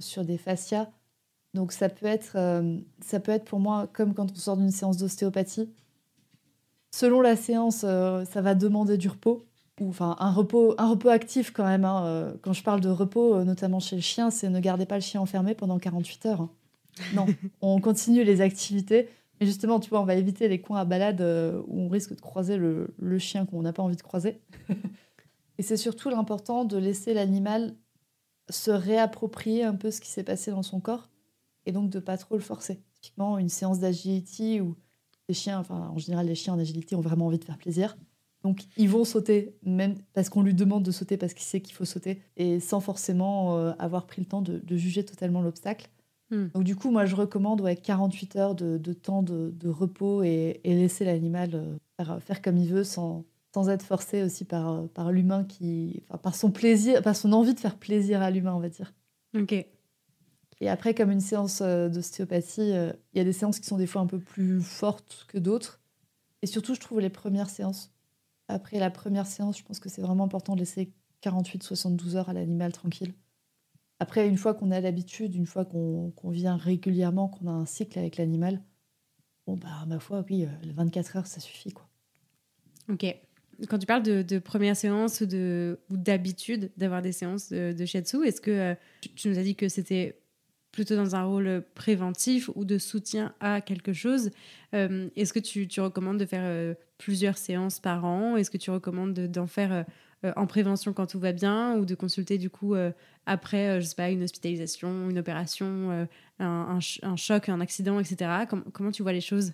sur des fascias. Donc ça peut être, euh, ça peut être pour moi comme quand on sort d'une séance d'ostéopathie. Selon la séance, euh, ça va demander du repos, ou enfin un repos, un repos actif quand même. Hein. Euh, quand je parle de repos, notamment chez le chien, c'est ne gardez pas le chien enfermé pendant 48 heures. Non, on continue les activités. Mais justement, tu vois, on va éviter les coins à balade où on risque de croiser le, le chien qu'on n'a pas envie de croiser. Et c'est surtout l'important de laisser l'animal se réapproprier un peu ce qui s'est passé dans son corps et donc de pas trop le forcer. Typiquement, une séance d'agility où les chiens, enfin en général les chiens en agilité ont vraiment envie de faire plaisir. Donc ils vont sauter, même parce qu'on lui demande de sauter parce qu'il sait qu'il faut sauter, et sans forcément euh, avoir pris le temps de, juger totalement l'obstacle. Hmm. Donc du coup, moi je recommande ouais, 48 heures de, temps de, repos et, laisser l'animal euh, faire, faire, comme il veut sans, sans être forcé aussi par, euh, par l'humain qui. Enfin, par son plaisir, par son envie de faire plaisir à l'humain, on va dire. Ok. Et après, comme une séance euh, d'ostéopathie, euh, il y a des séances qui sont des fois un peu plus fortes que d'autres. Et surtout, je trouve les premières séances. Après la première séance, je pense que c'est vraiment important de laisser 48-72 heures à l'animal tranquille. Après, une fois qu'on a l'habitude, une fois qu'on vient régulièrement, qu'on a un cycle avec l'animal, bon, bah, ma foi, oui, les 24 heures, ça suffit, quoi. Ok quand tu parles de, première séance ou d'habitude d'avoir des séances de, de shiatsu, est-ce que euh, tu nous as dit que c'était plutôt dans un rôle préventif ou de soutien à quelque chose euh, Est-ce que tu, recommandes de faire euh, plusieurs séances par an? Est-ce que tu recommandes d'en faire en prévention quand tout va bien ou de consulter du coup après, je sais pas, une hospitalisation, une opération, un, choc, un accident, etc. comment tu vois les choses?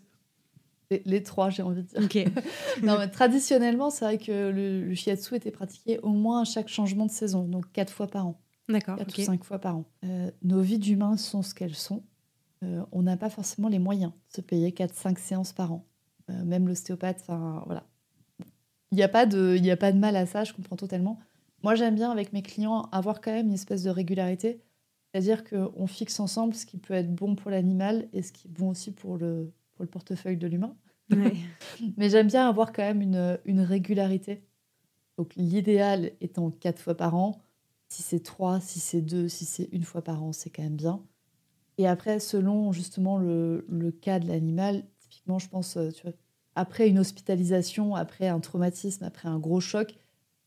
Les, trois, j'ai envie de dire. non, traditionnellement, c'est vrai que le, shiatsu était pratiqué au moins à chaque changement de saison, donc quatre fois par an. D'accord. Quatre ou cinq fois par an. Euh, nos vies d'humains sont ce qu'elles sont. Euh, on n'a pas forcément les moyens de se payer 4-5 séances par an. Euh, même l'ostéopathe, enfin voilà. Il n'y a, pas de, a pas de mal à ça, je comprends totalement. Moi, j'aime bien avec mes clients avoir quand même une espèce de régularité. C'est-à-dire qu'on fixe ensemble ce qui peut être bon pour l'animal et ce qui est bon aussi pour le, le portefeuille de l'humain. Mais j'aime bien avoir quand même une, une, régularité Donc l'idéal étant quatre fois par an. Si c'est trois, si c'est deux, si c'est une fois par an, c'est quand même bien. Et après, selon justement le, le cas de l'animal, typiquement, je pense, euh, tu vois, après une hospitalisation, après un traumatisme, après un gros choc,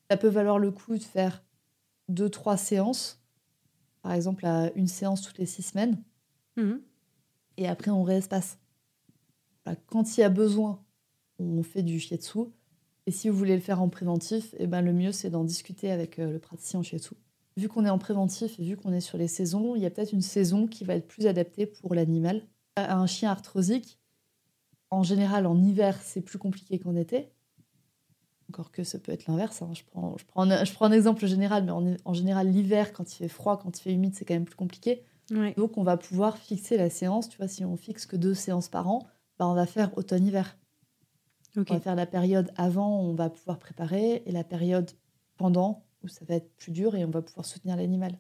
ça peut valoir le coup de faire deux, trois séances. Par exemple, à une séance toutes les six semaines. Mhm. Et après, on réespace. Quand il y a besoin, on fait du shiatsu. Et si vous voulez le faire en préventif, eh ben, le mieux, c'est d'en discuter avec euh, le praticien en shiatsu. Vu qu'on est en préventif et vu qu'on est sur les saisons, il y a peut-être une saison qui va être plus adaptée pour l'animal. Un chien arthrosique, en général, en hiver, c'est plus compliqué qu'en été. Encore que ça peut être l'inverse. Hein. Je, prends, je, prends un, je prends un exemple général, mais en, en général, l'hiver, quand il fait froid, quand il fait humide, c'est quand même plus compliqué. Donc, on va pouvoir fixer la séance. Tu vois, si on fixe que deux séances par an, bah, on va faire automne-hiver. On va faire la période avant, on va pouvoir préparer, et la période pendant, où ça va être plus dur et on va pouvoir soutenir l'animal.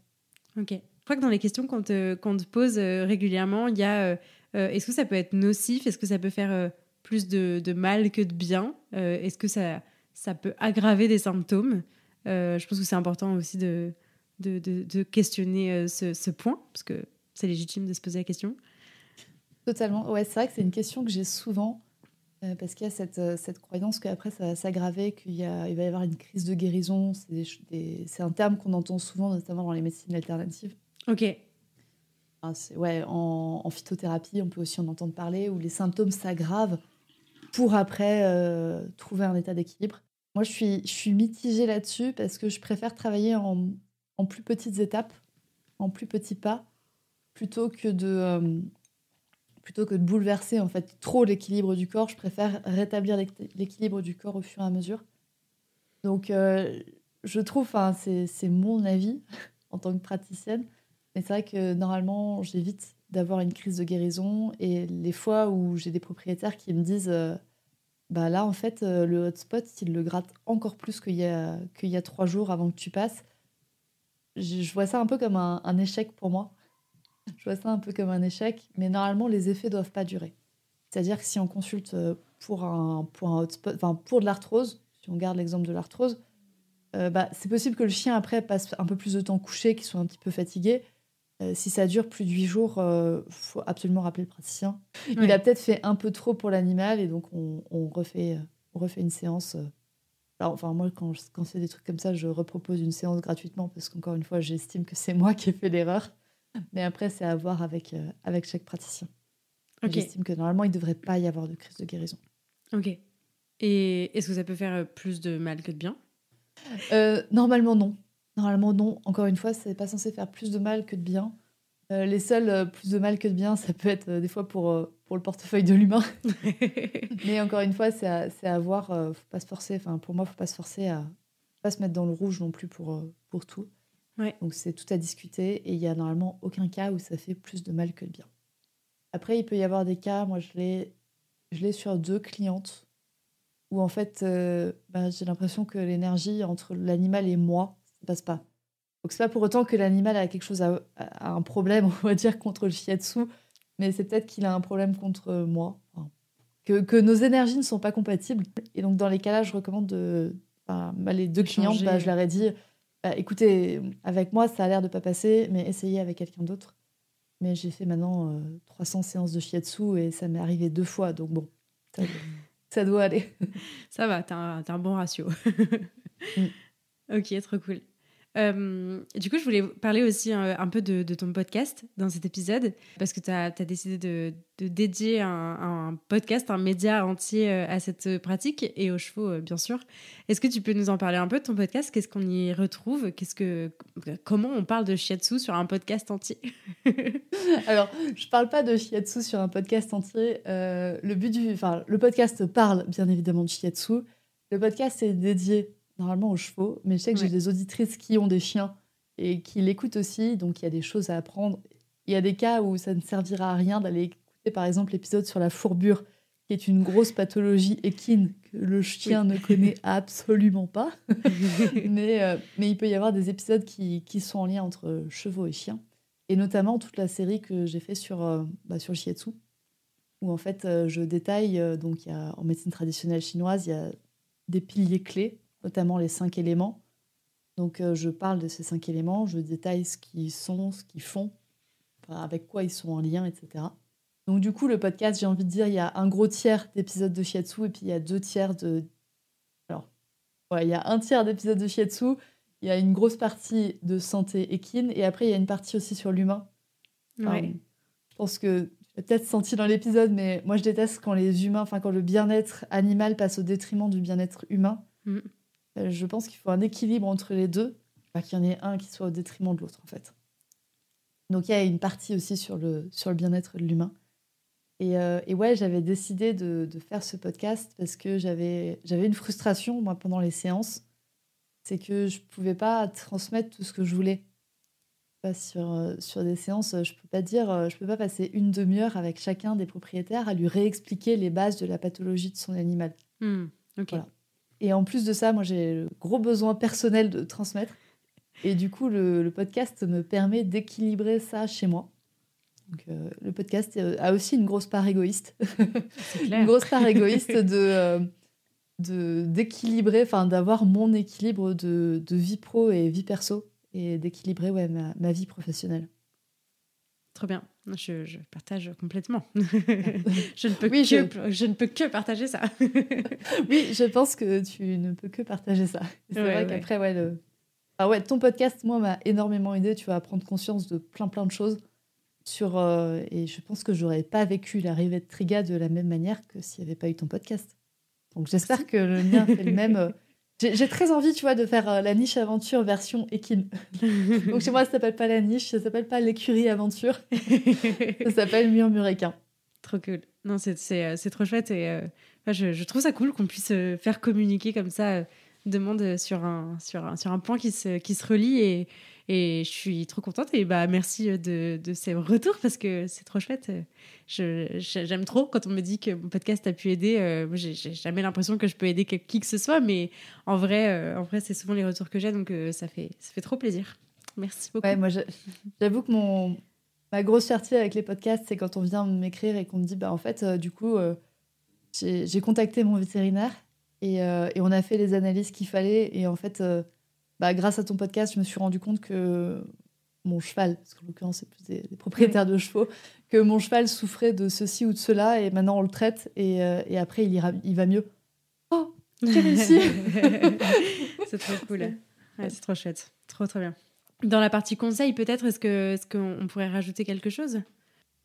Ok. Je crois que dans les questions qu'on te, te, pose euh, régulièrement, il y a euh, euh, est-ce que ça peut être nocif? Est-ce que ça peut faire plus de, de, mal que de bien? Est-ce que ça, ça peut aggraver des symptômes? Je pense que c'est important aussi de, de, de questionner ce, ce, point, parce que c'est légitime de se poser la question. Totalement. Ouais, c'est vrai que c'est une question que j'ai souvent. Euh, parce qu'il y a cette, euh, cette croyance qu'après ça va s'aggraver, qu'il il va y avoir une crise de guérison. C'est un terme qu'on entend souvent, notamment dans les médecines alternatives. Ok. ouais, en, phytothérapie, on peut aussi en entendre parler, où les symptômes s'aggravent pour après euh, trouver un état d'équilibre. Moi, je suis, je suis mitigée là-dessus parce que je préfère travailler en, en, plus petites étapes, en plus petits pas, plutôt que de plutôt que de bouleverser en fait trop l'équilibre du corps, je préfère rétablir l'équilibre du corps au fur et à mesure. Donc, euh, je trouve, c'est mon avis en tant que praticienne, mais c'est vrai que normalement, j'évite d'avoir une crise de guérison. Et les fois où j'ai des propriétaires qui me disent, euh, bah là, en fait, euh, le hotspot, il le gratte encore plus qu'il y a trois jours avant que tu passes, je, vois ça un peu comme un échec pour moi. Je vois ça un peu comme un échec, mais normalement, les effets doivent pas durer. C'est-à-dire que si on consulte euh, pour un, pour un hotspot, enfin pour de l'arthrose, si on garde l'exemple de l'arthrose, euh, bah, c'est possible que le chien après passe un peu plus de temps couché, qu'il soit un petit peu fatigué. Euh, si ça dure plus de huit jours, il faut absolument rappeler le praticien. Il a peut-être fait un peu trop pour l'animal et donc on, on, refait, on refait une séance. Alors, enfin, moi, quand, quand c'est des trucs comme ça, je repropose une séance gratuitement parce qu'encore une fois, j'estime que c'est moi qui ai fait l'erreur. Mais après, c'est à voir avec, euh, avec chaque praticien. J'estime que normalement, il ne devrait pas y avoir de crise de guérison. Ok. Et est-ce que ça peut faire euh, plus de mal que de bien? Euh, Normalement, non. Normalement, non. Encore une fois, c'est pas censé faire plus de mal que de bien. les seuls plus de mal que de bien, ça peut être des fois pour, pour le portefeuille de l'humain. Mais encore une fois, c'est à, à, voir. faut pas se forcer. Enfin, pour moi, faut pas se forcer à pas se mettre dans le rouge non plus pour, pour tout. Donc c'est tout à discuter et il y a normalement aucun cas où ça fait plus de mal que de bien. Après, il peut y avoir des cas, moi je l'ai, je l'ai sur deux clientes où en fait euh, bah, j'ai l'impression que l'énergie entre l'animal et moi, ça passe pas. Donc c'est pas pour autant que l'animal a quelque chose à, un problème, on va dire, contre le shiatsu, mais c'est peut-être qu'il a un problème contre moi. que, que, nos énergies ne sont pas compatibles. Et donc dans les cas-là, je recommande de... Bah, les deux clientes, bah, je leur ai dit bah, écoutez, avec moi, ça a l'air de pas passer, mais essayez avec quelqu'un d'autre. Mais j'ai fait maintenant 300 euh, séances de shiatsu et ça m'est arrivé deux fois, donc bon, ça, doit aller. ça va, t'as un, un, bon ratio. Mm. Ok, trop cool. Euh, du coup, je voulais parler aussi euh, un, peu de, ton podcast dans cet épisode, parce que tu as, décidé de, dédier un, podcast, un média entier euh, à cette pratique et aux chevaux, bien sûr. Est-ce que tu peux nous en parler un peu de ton podcast? Qu'est-ce qu'on y retrouve? Qu'est-ce que, Comment on parle de shiatsu sur un podcast entier? Alors, je parle pas de shiatsu sur un podcast entier. le, but du, enfin, le podcast parle bien évidemment de shiatsu. Le podcast est dédié normalement aux chevaux, mais je sais que j'ai des auditrices qui ont des chiens et qui l'écoutent aussi, donc il y a des choses à apprendre. Il y a des cas où ça ne servira à rien d'aller écouter par exemple l'épisode sur la fourbure, qui est une grosse pathologie équine que le chien ne connaît absolument pas. mais, euh, mais il peut y avoir des épisodes qui, qui, sont en lien entre chevaux et chiens, et notamment toute la série que j'ai fait sur, euh, bah, sur le shiatsu, où en fait euh, je détaille, donc il y a, en médecine traditionnelle chinoise, il y a des piliers clés notamment les cinq éléments. Donc je parle de ces cinq éléments, je détaille ce qu'ils sont, ce qu'ils font, avec quoi ils sont en lien, etc. Donc du coup, le podcast, j'ai envie de dire, il y a un gros tiers d'épisodes de Shiatsu et puis il y a deux tiers de... Alors, ouais, il y a un tiers d'épisodes de Shiatsu, il y a une grosse partie de santé équine et après, il y a une partie aussi sur l'humain. Je pense que peut-être senti dans l'épisode, mais moi je déteste quand les humains, enfin quand le bien-être animal passe au détriment du bien-être humain. Mm. Euh, je pense qu'il faut un équilibre entre les deux, pas qu'il y en ait un qui soit au détriment de l'autre en fait. Donc il y a une partie aussi sur le, sur le bien-être de l'humain. Et, euh, et, ouais, j'avais décidé de, de, faire ce podcast parce que j'avais une frustration moi pendant les séances, c'est que je pouvais pas transmettre tout ce que je voulais sur, euh, sur des séances, je peux pas dire, je peux pas passer une demi-heure avec chacun des propriétaires à lui réexpliquer les bases de la pathologie de son animal. Hmm, Et en plus de ça, moi j'ai le gros besoin personnel de transmettre. Et du coup, le, podcast me permet d'équilibrer ça chez moi. Donc, euh, le podcast a aussi une grosse part égoïste. une grosse part égoïste de de d'équilibrer, enfin d'avoir mon équilibre de, de vie pro et vie perso et d'équilibrer ouais, ma, ma, vie professionnelle. Trop bien, je, je partage complètement. je, ne peux que, je... je... ne peux que partager ça. oui, je pense que tu ne peux que partager ça. C'est vrai qu'après, ouais, le... ah ouais, ton podcast, moi, m'a énormément aidé. Tu vas prendre conscience de plein, plein de choses. Sur, euh, et je pense que j'aurais pas vécu l'arrivée de Triga de la même manière que s'il n'y avait pas eu ton podcast. Donc j'espère que le mien fait le même j'ai très envie, tu vois, de faire euh, la niche aventure version équine. Donc chez moi, ça s'appelle pas la niche, ça s'appelle pas l'écurie aventure. ça s'appelle murmuréquin. Trop cool. Non, c'est euh, trop chouette et euh, je, je, trouve ça cool qu'on puisse faire communiquer comme ça deux mondes sur un, sur un, sur un point qui se, qui se relie et, et je suis trop contente et bah merci de, de ces retours parce que c'est trop chouette. J'aime trop quand on me dit que mon podcast a pu aider. Euh, j'ai jamais l'impression que je peux aider qui que ce soit, mais en vrai, euh, en vrai c'est souvent les retours que j'ai, donc euh, ça, fait, ça fait trop plaisir. Merci beaucoup. Moi j'avoue que mon, ma grosse fierté avec les podcasts, c'est quand on vient m'écrire et qu'on me dit, bah en fait, du coup, j'ai contacté mon vétérinaire et, et, on a fait les analyses qu'il fallait et en fait bah, grâce à ton podcast, je me suis rendu compte que mon cheval, parce qu'en l'occurrence, c'est plus des, propriétaires de chevaux, que mon cheval souffrait de ceci ou de cela, et maintenant on le traite, et, euh, et après il, ira, il va mieux. Oh, j'ai réussi C'est trop cool. c'est trop chouette. Trop, trop bien. Dans la partie conseil, peut-être, est-ce qu'on est qu'on pourrait rajouter quelque chose?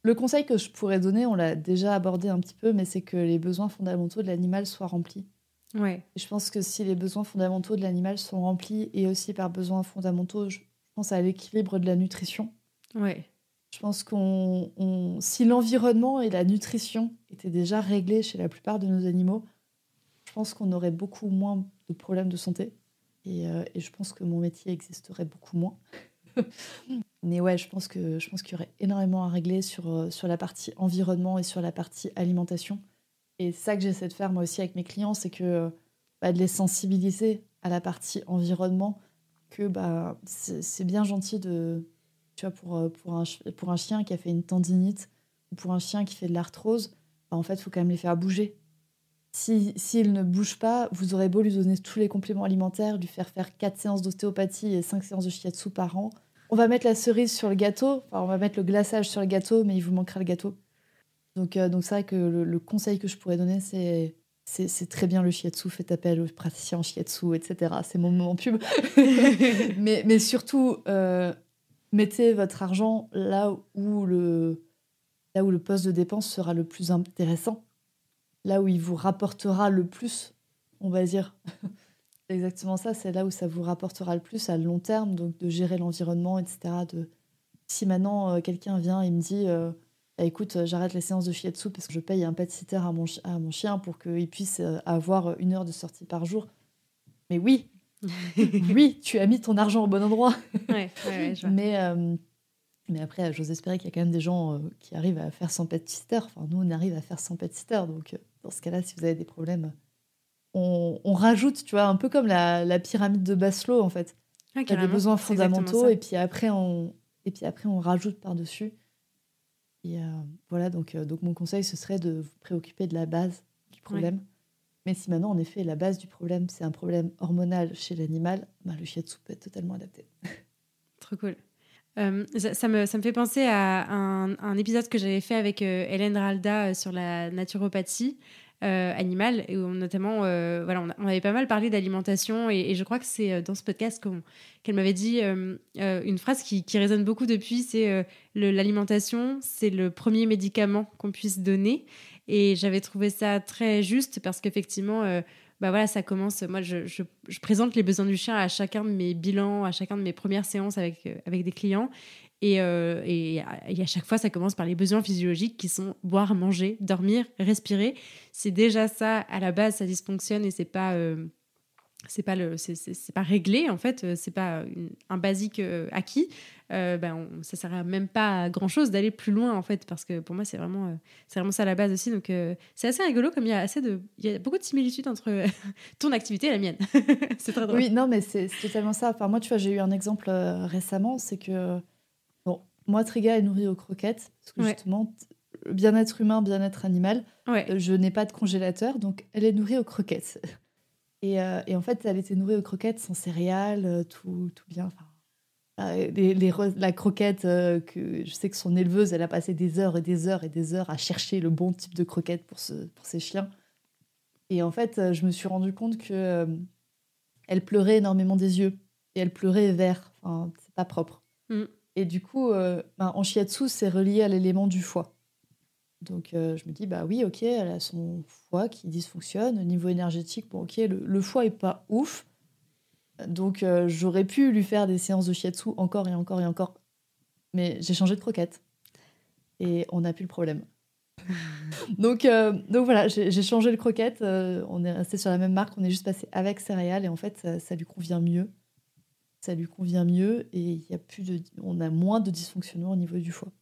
Le conseil que je pourrais donner, on l'a déjà abordé un petit peu, mais c'est que les besoins fondamentaux de l'animal soient remplis. Ouais. je pense que si les besoins fondamentaux de l'animal sont remplis, et aussi par besoins fondamentaux, je pense à l'équilibre de la nutrition. Ouais. Je pense qu'on, si l'environnement et la nutrition étaient déjà réglés chez la plupart de nos animaux, je pense qu'on aurait beaucoup moins de problèmes de santé. Et, euh, et je pense que mon métier existerait beaucoup moins. Mais ouais, je pense que je pense qu'il y aurait énormément à régler sur, euh, sur la partie environnement et sur la partie alimentation. Et ça que j'essaie de faire moi aussi avec mes clients, c'est que bah, de les sensibiliser à la partie environnement, que bah, c'est bien gentil de, tu vois, pour, euh, un, pour un chien qui a fait une tendinite ou pour un chien qui fait de l'arthrose, bah, en fait, il faut quand même les faire bouger. S'il si, ne bouge pas, vous aurez beau lui donner tous les compléments alimentaires, lui faire faire 4 séances d'ostéopathie et 5 séances de shiatsu par an. On va mettre la cerise sur le gâteau, enfin, on va mettre le glaçage sur le gâteau, mais il vous manquera le gâteau. Donc, euh, donc c'est vrai que le, conseil que je pourrais donner, c'est c'est très bien le shiatsu, faites appel aux praticiens en shiatsu, etc. C'est mon moment pub. mais, mais surtout, euh, mettez votre argent là où, le, là où le poste de dépense sera le plus intéressant, là où il vous rapportera le plus, on va dire. c'est exactement ça, c'est là où ça vous rapportera le plus à long terme, donc de gérer l'environnement, etc. De... Si maintenant euh, quelqu'un vient et me dit bah, écoute, euh, j'arrête les séances de shiatsu parce que je paye un pet sitter à mon, à mon chien pour qu'il puisse euh, avoir une heure de sortie par jour. Mais oui, oui, tu as mis ton argent au bon endroit. Ouais, mais, euh, mais après, j'ose espérer qu'il y a quand même des gens qui arrivent à faire sans pet sitter. Enfin, nous, on arrive à faire sans pet sitter. Donc, dans ce cas-là, si vous avez des problèmes, on, on, rajoute, tu vois, un peu comme la, la pyramide de Baslow, en fait. Ah, il y a des besoins fondamentaux et puis après, on, et puis après, on rajoute par-dessus. Et euh, voilà, donc, euh, donc mon conseil, ce serait de vous préoccuper de la base du problème. Mais si maintenant, en effet, la base du problème, c'est un problème hormonal chez l'animal, bah, le shiatsu peut être totalement adapté. Trop cool. Euh, ça, me, ça, me, fait penser à un, épisode que j'avais fait avec euh, Hélène Ralda sur la naturopathie. Euh, animale, et notamment, euh, voilà, on, avait pas mal parlé d'alimentation, et, je crois que c'est euh, dans ce podcast qu'elle m'avait dit une phrase qui, résonne beaucoup depuis, c'est l'alimentation, c'est le premier médicament qu'on puisse donner, et j'avais trouvé ça très juste parce qu'effectivement, bah voilà, ça commence. Moi, je, je, présente les besoins du chien à chacun de mes bilans, à chacun de mes premières séances avec, avec des clients. Euh, et, à chaque fois, ça commence par les besoins physiologiques qui sont boire, manger, dormir, respirer. C'est déjà ça à la base, ça dysfonctionne et c'est pas euh, c'est pas le c'est pas réglé en fait. Euh, c'est pas un basique acquis. ben ça sert même pas à grand chose d'aller plus loin en fait parce que pour moi c'est vraiment c'est vraiment ça la base aussi. Donc c'est assez rigolo comme il y a assez de il y a beaucoup de similitudes entre ton activité et la mienne. c'est très drôle. Oui, non mais c'est totalement ça. Enfin moi tu vois j'ai eu un exemple récemment, c'est que moi, Triga est nourrie aux croquettes, parce que justement, bien-être humain, bien-être animal, euh, je n'ai pas de congélateur, donc elle est nourrie aux croquettes. Et, euh, et, en fait, elle était nourrie aux croquettes sans céréales, euh, tout, tout bien. Enfin, les, la croquette, que je sais que son éleveuse, elle a passé des heures et des heures et des heures à chercher le bon type de croquette pour, ce, pour ses chiens. Et en fait, je me suis rendu compte que elle pleurait énormément des yeux. Et elle pleurait vert. Enfin, c'est pas propre. Mm. Et du coup, euh, en shiatsu, c'est relié à l'élément du foie. Donc euh, je me dis, bah oui, ok, elle a son foie qui dysfonctionne. Au niveau énergétique, bon, ok, le, foie est pas ouf. Donc euh, j'aurais pu lui faire des séances de shiatsu encore et encore et encore. Mais j'ai changé de croquette. Et on n'a plus le problème. donc, donc voilà, j'ai changé de croquette. on est resté sur la même marque. On est juste passé avec céréales. Et en fait, ça lui convient mieux ça lui convient mieux et il y a plus de, on a moins de dysfonctionnement au niveau du foie.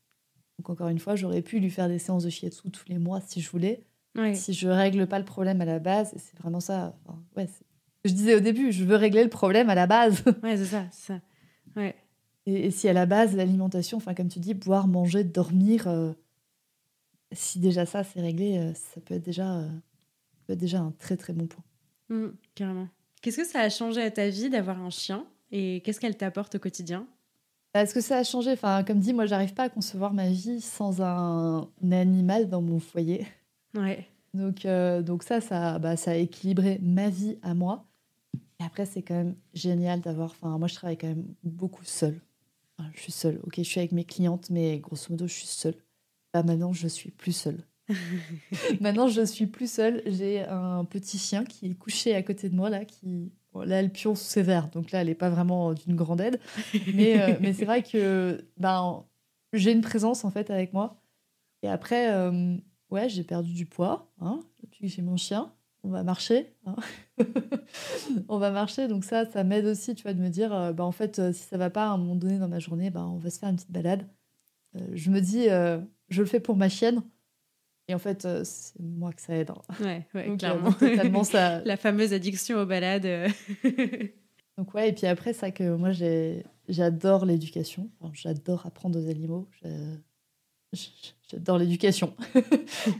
Donc encore une fois, j'aurais pu lui faire des séances de shiatsu tous les mois si je voulais. Si je règle pas le problème à la base, c'est vraiment ça. ouais, je disais au début, je veux régler le problème à la base. Ouais, c'est ça, ça. Ouais. Et, si à la base l'alimentation, enfin comme tu dis, boire, manger, dormir, euh, si déjà ça c'est réglé, euh, ça peut être déjà, euh, peut être déjà un très très bon point. Mmh, carrément. Qu'est-ce que ça a changé à ta vie d'avoir un chien? Et qu'est-ce qu'elle t'apporte au quotidien? Est-ce que ça a changé? Enfin, comme dit, moi, j'arrive pas à concevoir ma vie sans un, animal dans mon foyer. Ouais. Donc, euh, donc ça, ça, bah, ça a équilibré ma vie à moi. Et après, c'est quand même génial d'avoir. Enfin, moi, je travaille quand même beaucoup seule. je suis seule. Ok, je suis avec mes clientes, mais grosso modo, je suis seule. Bah, maintenant, je suis plus seule. maintenant, je suis plus seule. J'ai un petit chien qui est couché à côté de moi là, qui là, elle pionce sévère, donc là, elle n'est pas vraiment d'une grande aide. Mais, euh, mais c'est vrai que ben, j'ai une présence en fait avec moi. Et après, euh, ouais, j'ai perdu du poids hein, depuis que j'ai mon chien. On va marcher. Hein. on va marcher, donc ça, ça m'aide aussi, tu vois, de me dire, euh, ben, en fait, si ça va pas à un moment donné dans ma journée, ben, on va se faire une petite balade. je me dis, je le fais pour ma chienne. Et en fait, euh, c'est moi que ça aide. Hein. Ouais, ouais euh, clairement. totalement ça. La fameuse addiction aux balades. Euh. Donc ouais, et puis après, ça que moi, j'adore l'éducation. j'adore apprendre aux animaux. J'adore l'éducation.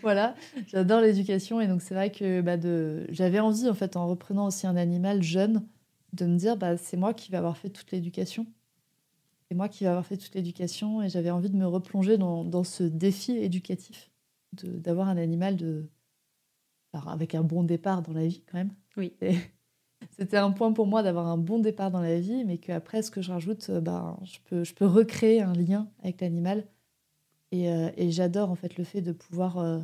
voilà, j'adore l'éducation. Et donc, c'est vrai que bah, de... j'avais envie, en fait, en reprenant aussi un animal jeune, de me dire, bah, c'est moi qui vais avoir fait toute l'éducation. C'est moi qui vais avoir fait toute l'éducation. Et j'avais envie de me replonger dans, dans ce défi éducatif d'avoir un animal de, avec un bon départ dans la vie quand même. Oui. C'était un point pour moi d'avoir un bon départ dans la vie, mais qu'après, ce que je rajoute, euh, ben, je, peux, je peux recréer un lien avec l'animal. Et, euh, et j'adore en fait le fait de pouvoir euh,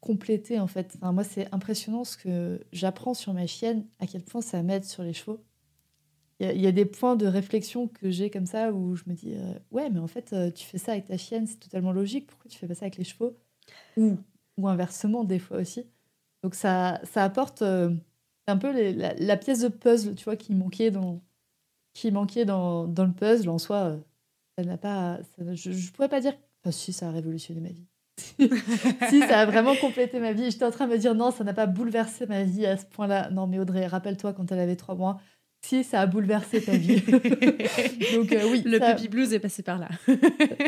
compléter. En fait. Enfin, moi, c'est impressionnant ce que j'apprends sur ma chienne, à quel point ça m'aide sur les chevaux. Il y, a des points de réflexion que j'ai comme ça où je me dis Ouais, mais en fait, tu fais ça avec ta chienne, c'est totalement logique. Pourquoi tu fais pas ça avec les chevaux? Ou, ou inversement des fois aussi. Donc ça, ça apporte euh, un peu la, pièce de puzzle, tu vois, qui manquait dans, qui manquait dans, dans le puzzle en soi. Euh, ça n'a pas, je, ne pourrais pas dire, si ça a révolutionné ma vie. si ça a vraiment complété ma vie. J'étais en train de me dire non, ça n'a pas bouleversé ma vie à ce point-là. Non, mais Audrey, rappelle-toi quand elle avait trois mois, si ça a bouleversé ta vie. Donc euh, oui, le puppy blues est passé par là.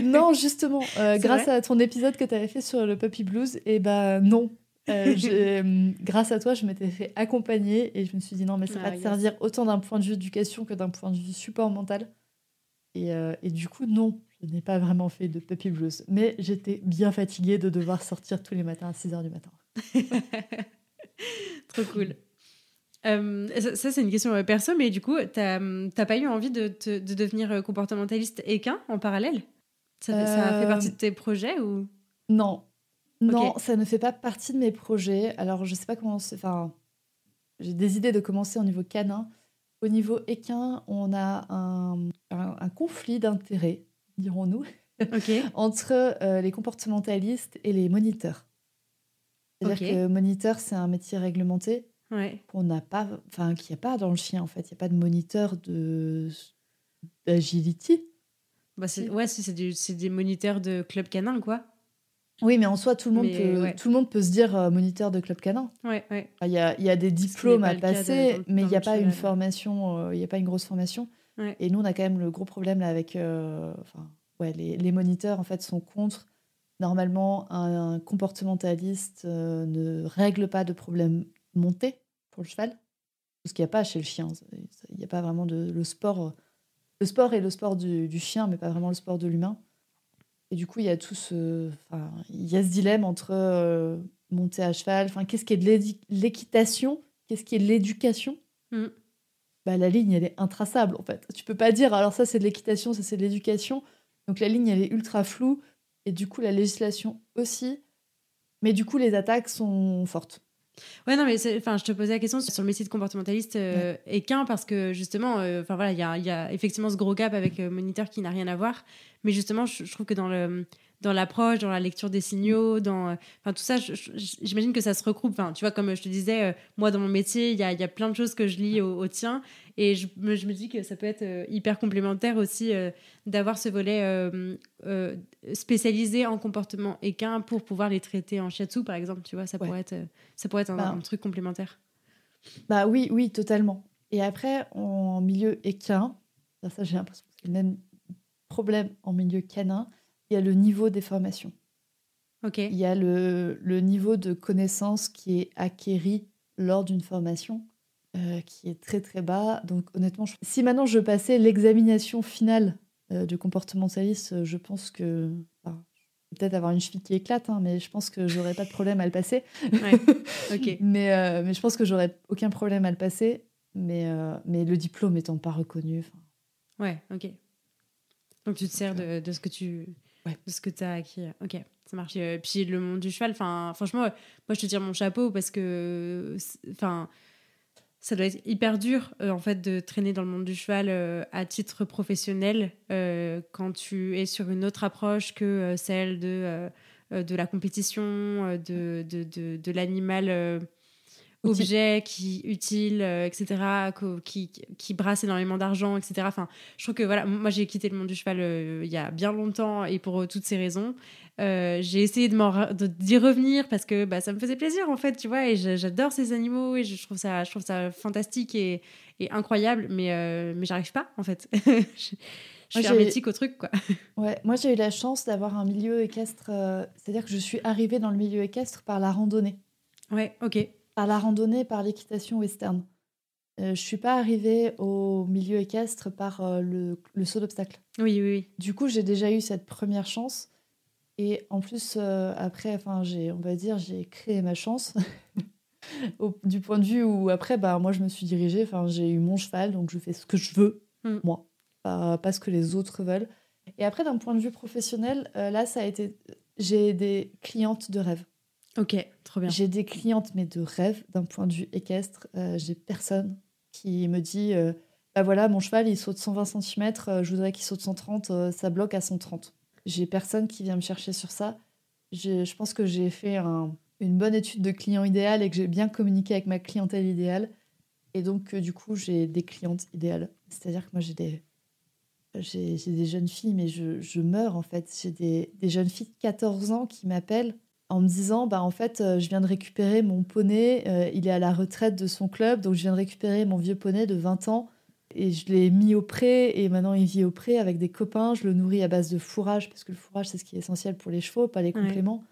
non, justement, euh, grâce à ton épisode que tu avais fait sur le puppy blues, et eh ben non, Euh, grâce à toi, je m'étais fait accompagner et je me suis dit non, mais ça va te servir autant d'un point de vue éducation que d'un point de vue support mental. Et, et du coup, non, je n'ai pas vraiment fait de puppy blues, mais j'étais bien fatiguée de devoir sortir tous les matins à 6 h du matin. Trop cool. Euh, ça, c'est une question euh, perso, mais du coup, tu n'as pas eu envie de, de, devenir euh, comportementaliste équin en parallèle? Ça, ça, fait partie de tes projets ou? Non. Non, ça ne fait pas partie de mes projets. Alors, je sais pas comment... Enfin, j'ai des idées de commencer au niveau canin. Au niveau équin, on a un, un, conflit d'intérêts, dirons-nous, entre les comportementalistes et les moniteurs. C'est-à-dire que moniteur, c'est un métier réglementé qu'on n'a pas, enfin, qu'il n'y a pas dans le chien en fait. Il n'y a pas de moniteur de d'agility. Bah ouais, c'est des moniteurs de club canin, quoi. Oui, mais en soi, tout le monde, peut, tout le monde peut se dire euh, moniteur de club canin. Ouais, ouais. Il y, a, y a des diplômes à passer, mais il n'y a pas une formation, euh, il y a pas une grosse formation. Et nous, on a quand même le gros problème là avec, euh, ouais, les, les, moniteurs en fait sont contre. Normalement, un, comportementaliste ne règle pas de problème monté pour le cheval. Parce qu'il n'y a pas chez le chien. Il n'y a pas vraiment de le sport. Le sport est le sport du, chien, mais pas vraiment le sport de l'humain. Et du coup, il y a tout ce, enfin, il y a ce dilemme entre euh, monter à cheval. Enfin, qu'est-ce qui est de l'équitation Qu'est-ce qui est de l'éducation? Mm. bah, la ligne, elle est intraçable en fait. Tu peux pas dire alors ça c'est de l'équitation, ça c'est de l'éducation. Donc la ligne, elle est ultra floue. Et du coup, la législation aussi. Mais du coup, les attaques sont fortes. Ouais, non, mais enfin, je te posais la question sur le métier de comportementaliste euh, équin parce que justement, euh, enfin voilà, il y a, y a, effectivement ce gros gap avec euh, moniteur qui n'a rien à voir. Mais justement, je, trouve que dans le dans l'approche, dans la lecture des signaux, dans enfin tout ça, j'imagine que ça se recoupe. Enfin, tu vois, comme je te disais, moi dans mon métier, il y a, y a, plein de choses que je lis au, au tien et je me, je me, dis que ça peut être euh, hyper complémentaire aussi euh, d'avoir ce volet euh, spécialisé en comportement équin pour pouvoir les traiter en shiatsu, par exemple. Tu vois, ça pourrait être, ça pourrait être bah. un, truc complémentaire. Bah oui, oui, totalement. Et après, en milieu équin, ça, j'ai l'impression que c'est le même problème en milieu canin, il y a le niveau des formations. Ok. Il y a le, le niveau de connaissance qui est acquéri lors d'une formation euh, qui est très très bas. Donc honnêtement, si maintenant je passais l'examination finale euh, du comportementaliste, euh, je pense que peut-être avoir une cheville qui éclate, hein, mais je pense que j'aurais pas de problème à le passer. mais, mais je pense que j'aurais aucun problème à le passer, mais, mais le diplôme étant pas reconnu. Ouais, ok. Donc tu te sers de, de ce que tu de ce que tu as acquis. Ok, ça marche. Puis le monde du cheval, franchement, moi je te tire mon chapeau parce que, enfin, ça doit être hyper dur euh, en fait de traîner dans le monde du cheval euh, à titre professionnel euh, quand tu es sur une autre approche que celle de, de la compétition, de, de, de, de l'animal objet qui utile, etc., qui, qui brasse énormément d'argent, etc. Enfin, je trouve que voilà, moi j'ai quitté le monde du cheval il y a bien longtemps et pour toutes ces raisons. Euh, j'ai essayé de d'y revenir parce que bah, ça me faisait plaisir en fait, tu vois, et j'adore ces animaux et je trouve ça, je trouve ça fantastique et, et incroyable, mais, euh, mais j'arrive pas en fait. je, suis hermétique au truc quoi. Ouais, moi j'ai eu la chance d'avoir un milieu équestre, euh, c'est-à-dire que je suis arrivée dans le milieu équestre par la randonnée. Ouais, ok. Par la randonnée, par l'équitation western. je suis pas arrivée au milieu équestre par le, le saut d'obstacle. Oui, oui, oui. Du coup, j'ai déjà eu cette première chance. Et en plus, euh, après, enfin, j'ai, on va dire, j'ai créé ma chance. du point de vue où, après, bah, moi, je me suis dirigée. Enfin, j'ai eu mon cheval, donc je fais ce que je veux, mm. moi, pas, ce que les autres veulent. Et après, d'un point de vue professionnel, euh, là, ça a été. J'ai des clientes de rêve. Ok, trop bien. J'ai des clientes, mais de rêve, d'un point de vue équestre. Euh, j'ai personne qui me dit bah voilà, mon cheval, il saute 120 cm, je voudrais qu'il saute 130, ça bloque à 130. J'ai personne qui vient me chercher sur ça. Je, pense que j'ai fait une bonne étude de client idéal et que j'ai bien communiqué avec ma clientèle idéale. Et donc, euh, du coup, j'ai des clientes idéales. C'est-à-dire que moi, j'ai des, jeunes filles, mais je, meurs en fait. J'ai des, jeunes filles de 14 ans qui m'appellent en me disant bah en fait euh, je viens de récupérer mon poney, euh, il est à la retraite de son club, donc je viens de récupérer mon vieux poney de 20 ans et je l'ai mis au pré et maintenant il vit au pré avec des copains. Je le nourris à base de fourrage parce que le fourrage c'est ce qui est essentiel pour les chevaux, pas les compléments.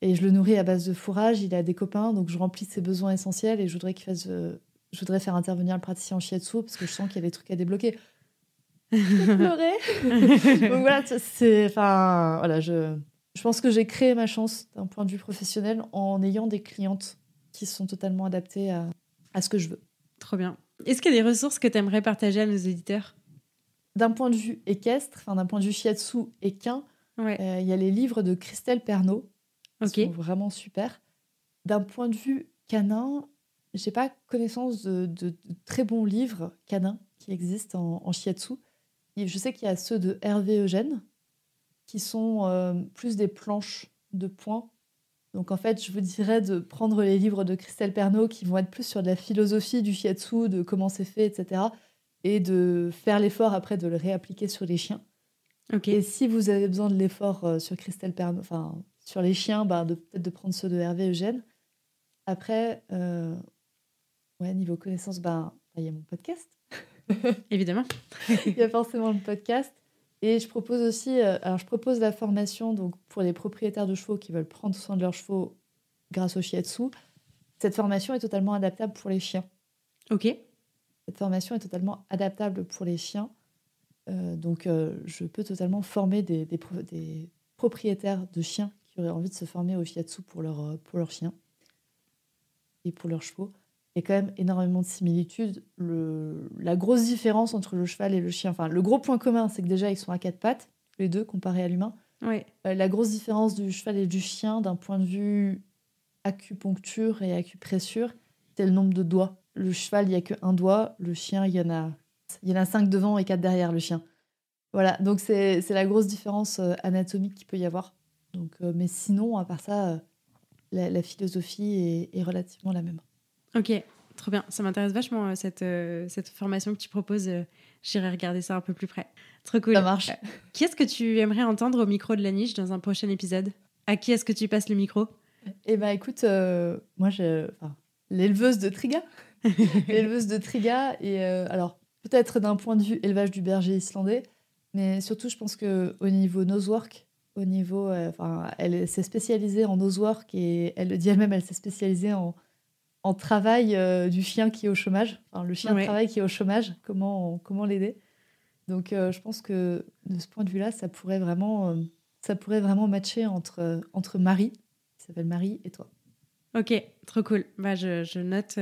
Et je le nourris à base de fourrage. Il a des copains, donc je remplis ses besoins essentiels et je voudrais qu'il fasse. Euh, je voudrais faire intervenir le praticien en shiatsu parce que je sens qu'il y a des trucs à débloquer. Je pleurer. donc voilà, c'est. Enfin, voilà, je, je pense que j'ai créé ma chance d'un point de vue professionnel en ayant des clientes qui sont totalement adaptées à, à ce que je veux. Trop bien. Est-ce qu'il y a des ressources que tu aimerais partager à nos éditeurs D'un point de vue équestre, enfin d'un point de vue shiatsu équin, euh, il y a les livres de Christelle Pernaud qui sont vraiment super. D'un point de vue canin, j'ai pas connaissance de, très bons livres canins qui existent en, en shiatsu. Je sais qu'il y a ceux de Hervé Eugène, qui sont euh, plus des planches de points. Donc en fait, je vous dirais de prendre les livres de Christelle Pernaud qui vont être plus sur de la philosophie du shiatsu, de comment c'est fait, etc. Et de faire l'effort après de le réappliquer sur les chiens. Et si vous avez besoin de l'effort euh, sur Christelle Pernaud, enfin sur les chiens, bah, de peut-être de prendre ceux de Hervé Eugène. Après, euh, ouais, niveau connaissance, bah, il y a mon podcast. Évidemment. Il y a forcément le podcast. Et je propose aussi, euh, alors je propose la formation donc pour les propriétaires de chevaux qui veulent prendre soin de leurs chevaux grâce au shiatsu. Cette formation est totalement adaptable pour les chiens. Ok. Cette formation est totalement adaptable pour les chiens. Euh, donc, euh, je peux totalement former des, des, des, propriétaires de chiens qui auraient envie de se former au shiatsu pour, leur, pour leurs chiens et pour leurs chevaux y a quand même énormément de similitudes. Le, la grosse différence entre le cheval et le chien, enfin, le gros point commun, c'est que déjà, ils sont à quatre pattes, les deux, comparés à l'humain. Oui. Euh, la grosse différence du cheval et du chien, d'un point de vue acupuncture et acupressure, c'est le nombre de doigts. Le cheval, il n'y a qu'un doigt. Le chien, il y en a, il y en a cinq devant et quatre derrière, le chien. Voilà, donc c'est la grosse différence euh, anatomique qu'il peut y avoir. Donc, euh, mais sinon, à part ça, la, philosophie est relativement la même. Ok, trop bien. Ça m'intéresse vachement euh, cette, euh, cette formation que tu proposes. Euh, j'irai regarder ça un peu plus près. Trop cool. Ça marche. qui est-ce que tu aimerais entendre au micro de la niche dans un prochain épisode? À qui est-ce que tu passes le micro? Eh ben écoute, moi, je... l'éleveuse de Triga. l'éleveuse de Triga. Et alors, peut-être d'un point de vue élevage du berger islandais, mais surtout, je pense qu'au niveau nosework, au niveau, enfin, elle s'est spécialisée en nosework et elle le dit elle-même, elle s'est spécialisée en en travail euh, du chien qui est au chômage, enfin, le chien de travail qui est au chômage, comment, comment l'aider. Donc euh, je pense que de ce point de vue-là, ça pourrait vraiment, euh, ça pourrait vraiment matcher entre, entre Marie, qui s'appelle Marie, et toi. Ok, trop cool. Bah, je, je note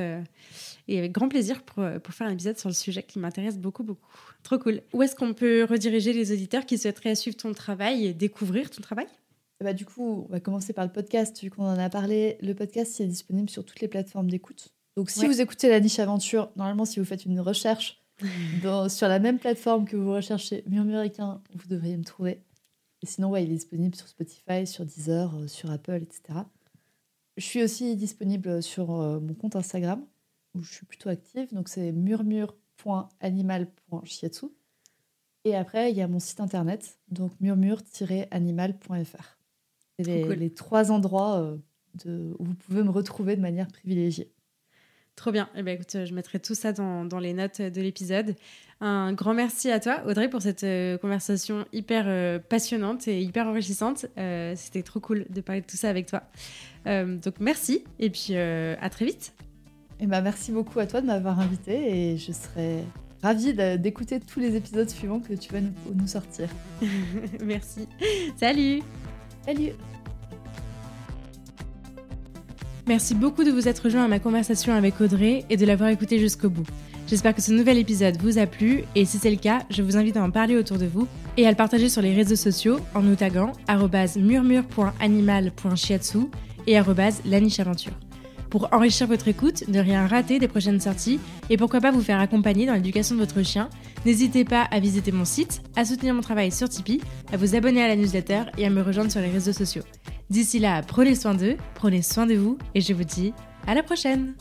et avec grand plaisir pour, pour faire un épisode sur le sujet qui m'intéresse beaucoup, beaucoup. Trop cool. Où est-ce qu'on peut rediriger les auditeurs qui souhaiteraient suivre ton travail et découvrir ton travail? Bah, du coup, on va commencer par le podcast, vu qu'on en a parlé. Le podcast est disponible sur toutes les plateformes d'écoute. Donc, si vous écoutez La Niche Aventure, normalement, si vous faites une recherche sur la même plateforme que vous recherchez Murmuricain, vous devriez me trouver. Et sinon, ouais, il est disponible sur Spotify, sur Deezer, euh, sur Apple, etc. Je suis aussi disponible sur euh, mon compte Instagram, où je suis plutôt active. Donc, c'est murmure.animal.shiatsu. Et après, il y a mon site internet, donc murmure-animal.fr. C'est les, trois endroits euh, de, où vous pouvez me retrouver de manière privilégiée. Trop bien. Eh bien, écoute, je mettrai tout ça dans, dans les notes de l'épisode. Un grand merci à toi, Audrey, pour cette euh, conversation hyper euh, passionnante et hyper enrichissante. C'était trop cool de parler de tout ça avec toi. donc, merci et puis à très vite. Eh ben, merci beaucoup à toi de m'avoir invité et je serai ravie d'écouter tous les épisodes suivants que tu vas nous, nous sortir. merci. Salut Salut Merci beaucoup de vous être rejoint à ma conversation avec Audrey et de l'avoir écouté jusqu'au bout. J'espère que ce nouvel épisode vous a plu et si c'est le cas, je vous invite à en parler autour de vous et à le partager sur les réseaux sociaux en nous taguant murmure.animal.shiatsu et lanicheaventure pour enrichir votre écoute, ne rien rater des prochaines sorties et pourquoi pas vous faire accompagner dans l'éducation de votre chien, n'hésitez pas à visiter mon site, à soutenir mon travail sur Tipeee, à vous abonner à la newsletter et à me rejoindre sur les réseaux sociaux. D'ici là, prenez soin d'eux, prenez soin de vous et je vous dis à la prochaine